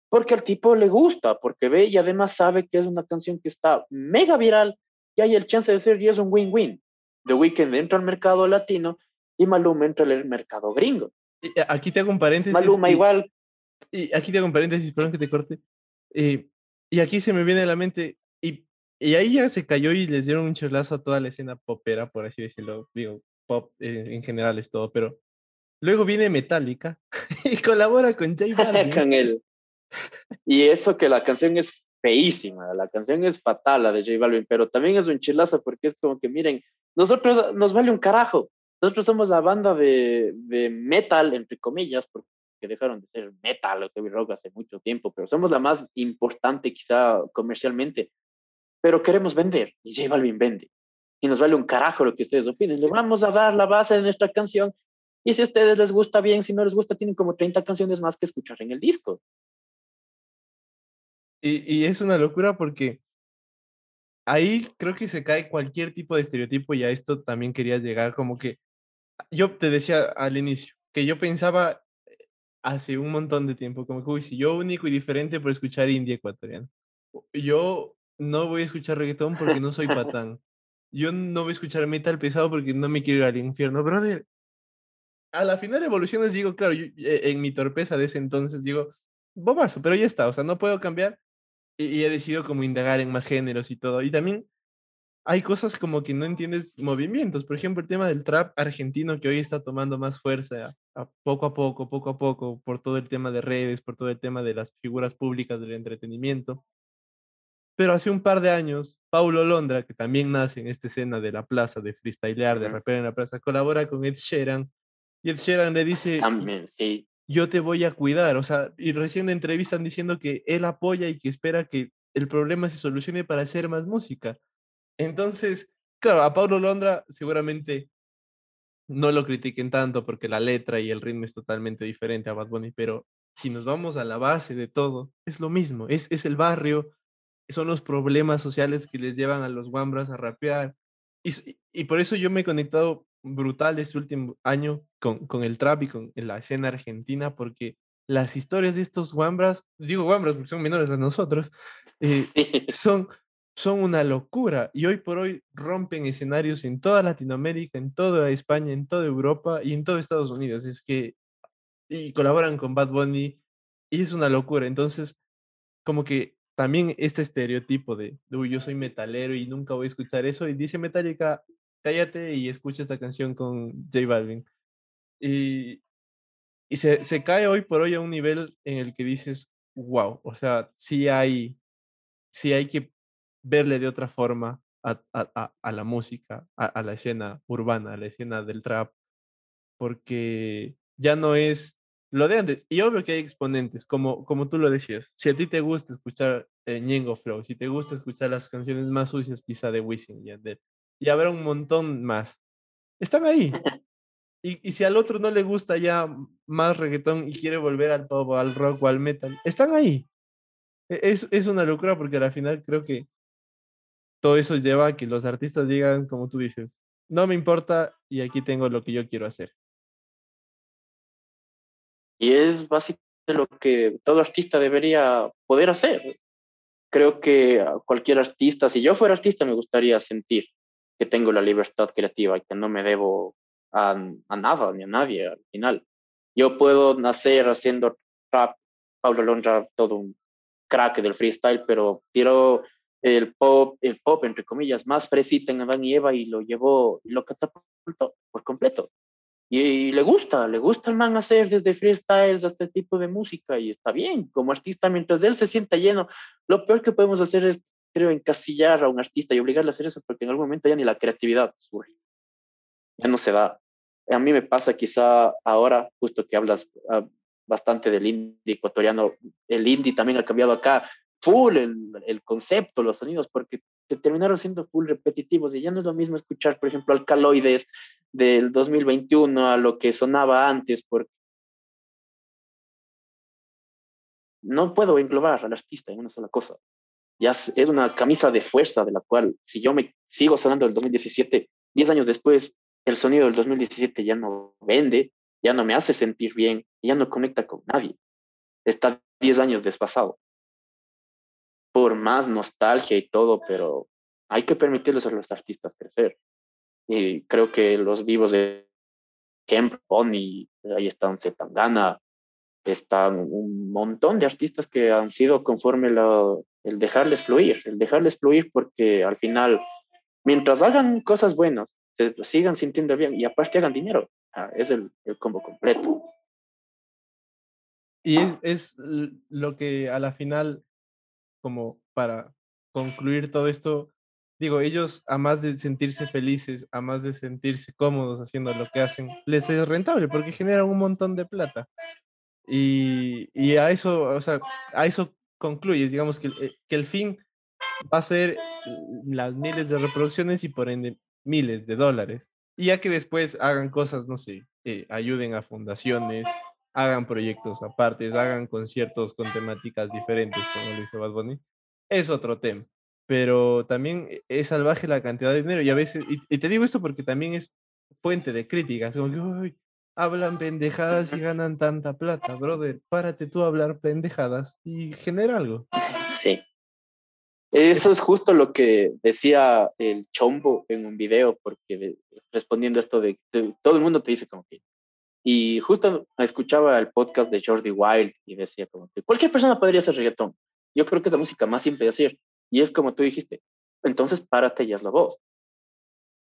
A: Porque al tipo le gusta, porque ve y además sabe que es una canción que está mega viral y hay el chance de ser y es un win-win. The Weeknd entra al mercado latino y Maluma entra al mercado gringo.
B: Eh, aquí te hago un paréntesis.
A: Maluma igual.
B: Y aquí te hago un paréntesis, perdón que te corte. Eh, y aquí se me viene a la mente, ¿y ahí ya se cayó y les dieron un chulazo a toda la escena popera, por así decirlo. Digo, pop eh, en general es todo, pero luego viene Metallica y colabora con J Balvin.
A: con él. Y eso que la canción es feísima, la canción es fatal, la de J Balvin, pero también es un chilazo porque es como que, miren, nosotros nos vale un carajo. Nosotros somos la banda de, de metal, entre comillas, porque dejaron de ser metal o heavy rock hace mucho tiempo, pero somos la más importante quizá comercialmente. Pero queremos vender y J Balvin vende. Y nos vale un carajo lo que ustedes opinen. Le vamos a dar la base de nuestra canción y si a ustedes les gusta bien, si no les gusta, tienen como 30 canciones más que escuchar en el disco.
B: Y, y es una locura porque ahí creo que se cae cualquier tipo de estereotipo y a esto también quería llegar como que yo te decía al inicio que yo pensaba hace un montón de tiempo, como que, uy, si yo único y diferente por escuchar indie ecuatoriano. Yo no voy a escuchar reggaetón porque no soy patán. Yo no voy a escuchar metal pesado porque no me quiero ir al infierno. Brother, a la final de evoluciones digo, claro, yo, e, en mi torpeza de ese entonces digo, bobazo, pero ya está, o sea, no puedo cambiar y, he decidido como indagar en más géneros y todo. Y también hay cosas como que no entiendes movimientos. Por ejemplo, el tema del trap argentino que hoy está tomando más fuerza a poco a poco, poco a poco, por todo el tema de redes, por todo el tema de las figuras públicas del entretenimiento. Pero hace un par de años, Paulo Londra, que también nace en esta escena de la plaza, de freestylear, de rapper en la plaza, colabora con Ed Sheeran. Y Ed Sheeran le dice,
A: también, sí
B: yo te voy a cuidar. O sea, y recién en entrevistan diciendo que él apoya y que espera que el problema se solucione para hacer más música. Entonces, claro, a Pablo Londra seguramente no lo critiquen tanto porque la letra y el ritmo es totalmente diferente a Bad Bunny, pero si nos vamos a la base de todo, es lo mismo, es, es el barrio, son los problemas sociales que les llevan a los guambras a rapear. Y, y por eso yo me he conectado brutal este último año con, con el trap y con la escena argentina, porque las historias de estos guambras, digo guambras porque son menores a nosotros, eh, son, son una locura y hoy por hoy rompen escenarios en toda Latinoamérica, en toda España, en toda Europa y en todo Estados Unidos. Es que, y colaboran con Bad Bunny y es una locura. Entonces, como que también este estereotipo de, yo soy metalero y nunca voy a escuchar eso, y dice Metallica, cállate y escucha esta canción con J Balvin. Y, se, se, cae hoy por hoy a un nivel en el que dices, wow, o sea, sí hay, sí hay que verle de otra forma a, la música, a, la escena urbana, a la escena del trap, porque ya no es lo de antes. Y obvio que hay exponentes, como, como tú lo decías. Si a ti te gusta escuchar eh, Ñengo Flow, si te gusta escuchar las canciones más sucias quizá de Wisin y Yandel, y habrá un montón más. Están ahí. Y, y, si al otro no le gusta ya más reggaetón y quiere volver al pop, al rock o al metal, están ahí. E, es, es una locura porque al final creo que todo eso lleva a que los artistas digan, como tú dices, no me importa y aquí tengo lo que yo quiero hacer.
A: Y es básicamente lo que todo artista debería poder hacer. Creo que cualquier artista, si yo fuera artista, me gustaría sentir que tengo la libertad creativa y que no me debo a, a nada ni a nadie al final. Yo puedo nacer haciendo rap, Pablo Londra, todo un crack del freestyle, pero tiró el pop, el pop, entre comillas, más fresita en Adán y Eva y lo llevó, lo catapultó por completo. Y, le gusta, le gusta el man hacer desde freestyles hasta este tipo de música y está bien, como artista, mientras él se sienta lleno, lo peor que podemos hacer es creo, encasillar a un artista y obligarle a hacer eso porque en algún momento ya ni la creatividad surge. Ya no se da. A mí me pasa quizá ahora, justo que hablas uh, bastante del indie ecuatoriano, el indie también ha cambiado acá, full el, el, concepto, los sonidos, porque se terminaron siendo full repetitivos y ya no es lo mismo escuchar, por ejemplo, Alcaloides del 2021 a lo que sonaba antes, porque no puedo englobar al artista en una sola cosa ya es una camisa de fuerza de la cual si yo me sigo sonando del 2017, 10 años después, el sonido del 2017 ya no vende, ya no me hace sentir bien, ya no conecta con nadie. Está 10 años desfasado. Por más nostalgia y todo, pero hay que permitirles a los artistas crecer. Y creo que los vivos de Kemp, Pony, ahí están Zetangana, están un montón de artistas que han sido conforme la, el dejarles fluir, el dejarles fluir porque al final, mientras hagan cosas buenas, se sigan sintiendo bien y aparte hagan dinero, ah, es el, el combo completo.
B: Y es, es lo que a la final, como para concluir todo esto, digo, ellos, a más de sentirse felices, a más de sentirse cómodos haciendo lo que hacen, les es rentable porque generan un montón de plata. Y, y a eso, o sea, a eso concluyes, digamos que, eh, que el fin va a ser las miles de reproducciones y por ende miles de dólares. Y ya que después hagan cosas, no sé, eh, ayuden a fundaciones, hagan proyectos aparte, hagan conciertos con temáticas diferentes, como lo hizo Bad Bunny, es otro tema pero también e, es salvaje la cantidad de dinero y a veces, y, te digo esto porque también es fuente de críticas, como que, uy, hablan pendejadas y ganan tanta plata, brother, párate tú a hablar pendejadas y genera algo.
A: Sí. Eso es justo lo que decía el Chombo en un video, porque respondiendo a esto de, todo el mundo te dice como que, y justo escuchaba el podcast de Jordi Wild y decía como que cualquier persona podría hacer reggaetón. Yo creo que es la música más simple de hacer. Y es como tú dijiste, entonces párate y haz la voz.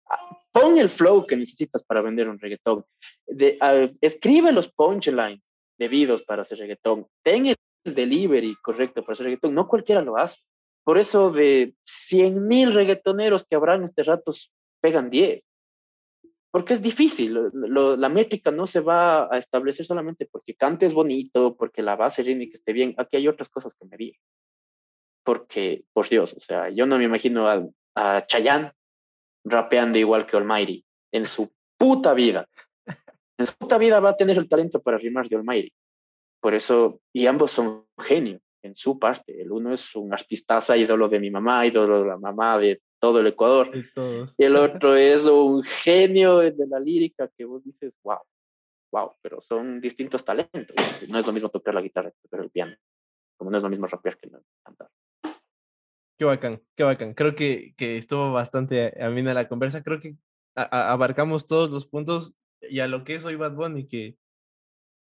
A: Ah, pon el flow que necesitas para vender un reggaetón. De, escribe los punchlines debidos para hacer reggaetón. Ten el delivery correcto para hacer reggaetón. No cualquiera lo hace. Por eso de 100 mil reggaetoneros que habrán este rato, pegan 10. Porque es difícil. la métrica no se va a establecer solamente porque cantes bonito, porque la base rítmica esté bien. Aquí hay otras cosas que medir porque, por Dios, o sea, yo no me imagino a, a Chayanne rapeando igual que Almighty en su puta vida. En su puta vida va a tener el talento para rimar de Almighty. Por eso, y ambos son genios en su parte. El uno es un artistaza, ídolo de mi mamá, ídolo de la mamá de todo el Ecuador. Y el otro es un genio de la lírica que vos dices, wow, wow, pero son distintos talentos. No es lo mismo tocar la guitarra que tocar el piano, como no es lo mismo rapear que cantar.
B: Qué bacán, qué bacán. Creo que, que estuvo bastante amena la conversa. Creo que abarcamos todos los puntos y a lo que es hoy Bad Bunny, que,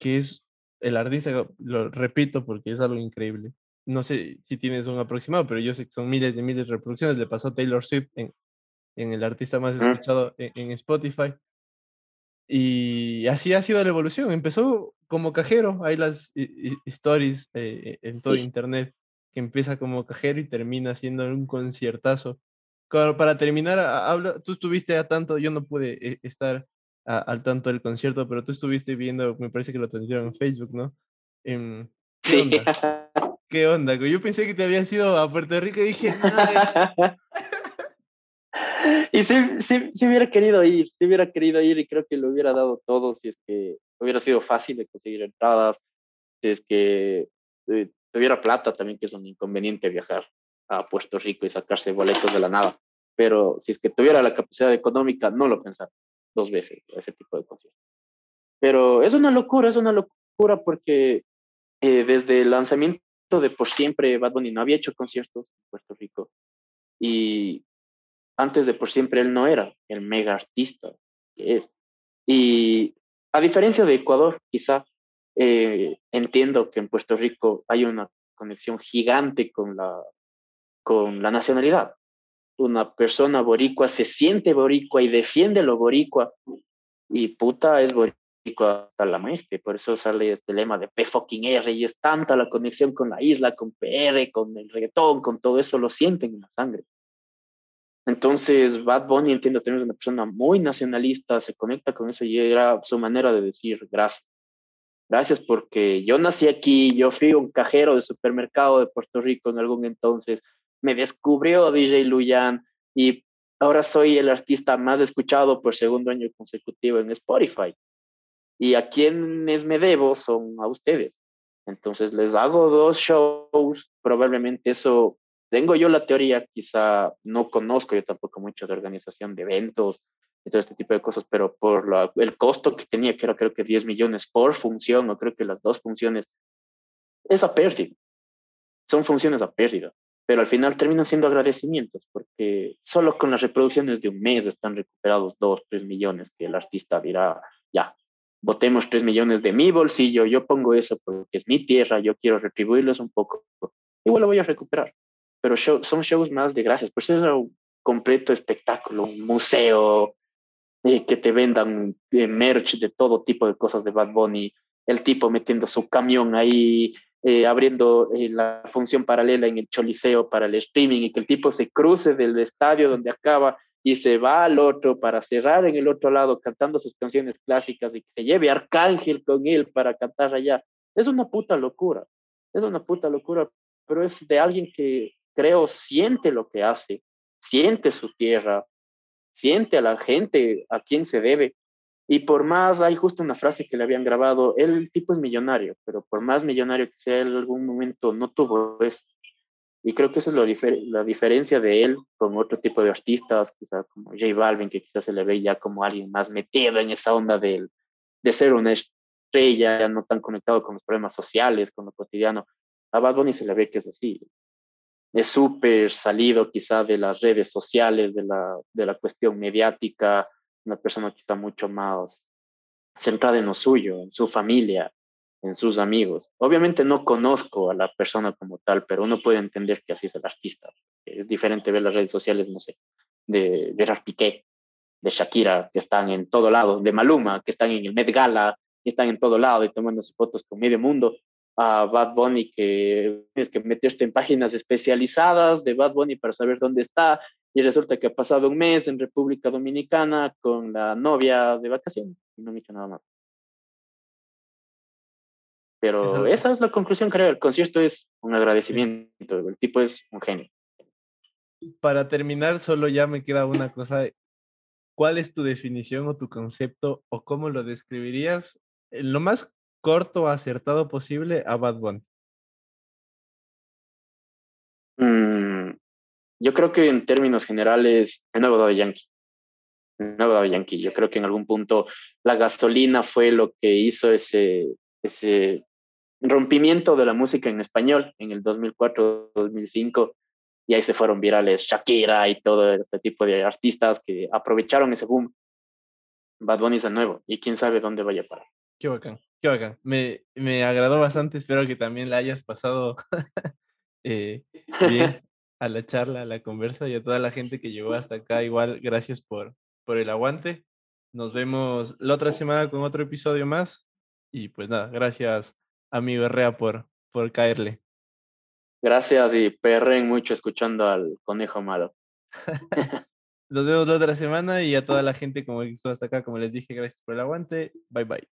B: que es el artista, lo repito porque es algo increíble. No sé si tienes un aproximado, pero yo sé que son miles de miles de reproducciones. Le pasó a Taylor Swift en, en el artista más escuchado en, Spotify. Y así ha sido la evolución. Empezó como cajero, hay las stories eh, en todo internet que empieza como cajero y termina siendo un conciertazo. para terminar, habla, tú estuviste a tanto, yo no pude eh, estar al tanto del concierto, pero tú estuviste viendo, me parece que lo transmitieron en Facebook, ¿no? Em, ¿Qué onda? ¿Qué onda? Yo pensé que te habías ido a Puerto Rico y dije,
A: y si, si, hubiera querido ir, si hubiera querido ir y creo que lo hubiera dado todo si es que hubiera sido fácil de conseguir entradas, si es que eh, tuviera plata también, que es un inconveniente viajar a Puerto Rico y sacarse boletos de la nada. Pero si es que tuviera la capacidad económica, no lo pensaba dos veces ese tipo de conciertos. Pero es una locura, es una locura porque eh, desde el lanzamiento de Por Siempre, Bad Bunny no había hecho conciertos en Puerto Rico. Y antes de Por Siempre, él no era el mega artista que es. Y a diferencia de Ecuador, quizá eh, entiendo que en Puerto Rico hay una conexión gigante con la, con la nacionalidad. Una persona boricua se siente boricua y defiende lo boricua y puta es boricua hasta la muerte. Por eso sale este lema de P fucking R y es tanta la conexión con la isla, con PR, con el reggaetón, con todo eso, lo sienten en la sangre. Entonces, Bad Bunny, entiendo, tener una persona muy nacionalista, se conecta con eso y era su manera de decir gracias. Gracias porque yo nací aquí, yo fui un cajero de supermercado de Puerto Rico en algún entonces, me descubrió DJ Luyan y ahora soy el artista más escuchado por segundo año consecutivo en Spotify. Y a quienes me debo son a ustedes. Entonces les hago dos shows, probablemente eso, tengo yo la teoría, quizá no conozco yo tampoco mucho de organización de eventos, y todo este tipo de cosas, pero por la, el costo que tenía, que era creo que 10 millones por función, o creo que las dos funciones, es a pérdida. Son funciones a pérdida, pero al final terminan siendo agradecimientos, porque solo con las reproducciones de un mes están recuperados 2, 3 millones, que el artista dirá, ya, votemos 3 millones de mi bolsillo, yo pongo eso porque es mi tierra, yo quiero retribuirles un poco, igual lo voy a recuperar. pero son shows más de gracias. Por eso era un completo espectáculo, un museo, eh, que te vendan eh, merch de todo tipo de cosas de Bad Bunny, el tipo metiendo su camión ahí, eh, abriendo la función paralela en el Choliseo para el streaming y que el tipo se cruce del estadio donde acaba y se va al otro para cerrar en el otro lado cantando sus canciones clásicas y que se lleve Arcángel con él para cantar allá. Es una puta locura, es una puta locura, pero es de alguien que creo siente lo que hace, siente su tierra, siente a la gente a quien se debe. Y por más, hay justo una frase que le habían grabado, el tipo es millonario, pero por más millonario que sea, en algún momento no tuvo eso. Y creo que eso es lo la diferencia de él con otro tipo de artistas, quizás como J Balvin, que quizás se le ve ya como alguien más metido en esa onda de, de ser una estrella, no tan conectado con los problemas sociales, con lo cotidiano. A Bad Bunny se le ve que es así. Es súper salido quizá de las redes sociales, de la, de la cuestión mediática, una persona que mucho más centrada en lo suyo, en su familia, en sus amigos. Obviamente no conozco a la persona como tal, pero uno puede entender que así es el artista. Es diferente ver las redes sociales, no sé, de Gerard Piqué, de Shakira, que están en todo lado, de Maluma, que están en el Met Gala, y están en todo lado y tomándose fotos con medio mundo, a Bad Bunny, que tienes que meterte en páginas especializadas de Bad Bunny para saber dónde está, y resulta que ha pasado un mes en República Dominicana con la novia de vacaciones, y no me dicho nada más. Pero esa es la conclusión, creo. El concierto es un agradecimiento. El tipo es un genio.
B: Para terminar, solo ya me queda una cosa. ¿Cuál es tu definición o tu concepto o cómo lo describirías lo más corto, acertado posible a Bad Bunny?
A: Mm, yo creo que en términos generales, el nuevo de Yankee. El nuevo de Yankee. Yo creo que en algún punto la gasolina fue lo que hizo ese, ese rompimiento de la música en español en el 2004-2005 y ahí se fueron virales Shakira y todo este tipo de artistas que aprovecharon ese boom. Bad Bunny es el nuevo y quién sabe dónde vaya a parar.
B: Qué bacán, qué bacán. Me, me agradó bastante, espero que también la hayas pasado eh, bien a la charla, a la conversa y a toda la gente que llegó hasta acá. Igual, gracias por, por el aguante. Nos vemos la otra semana con otro episodio más. Y pues nada, gracias amigo Herrea por, por caerle.
A: Gracias y perren mucho escuchando al conejo malo.
B: Nos vemos la otra semana y a toda la gente como estuvo hasta acá, como les dije, gracias por el aguante. Bye bye.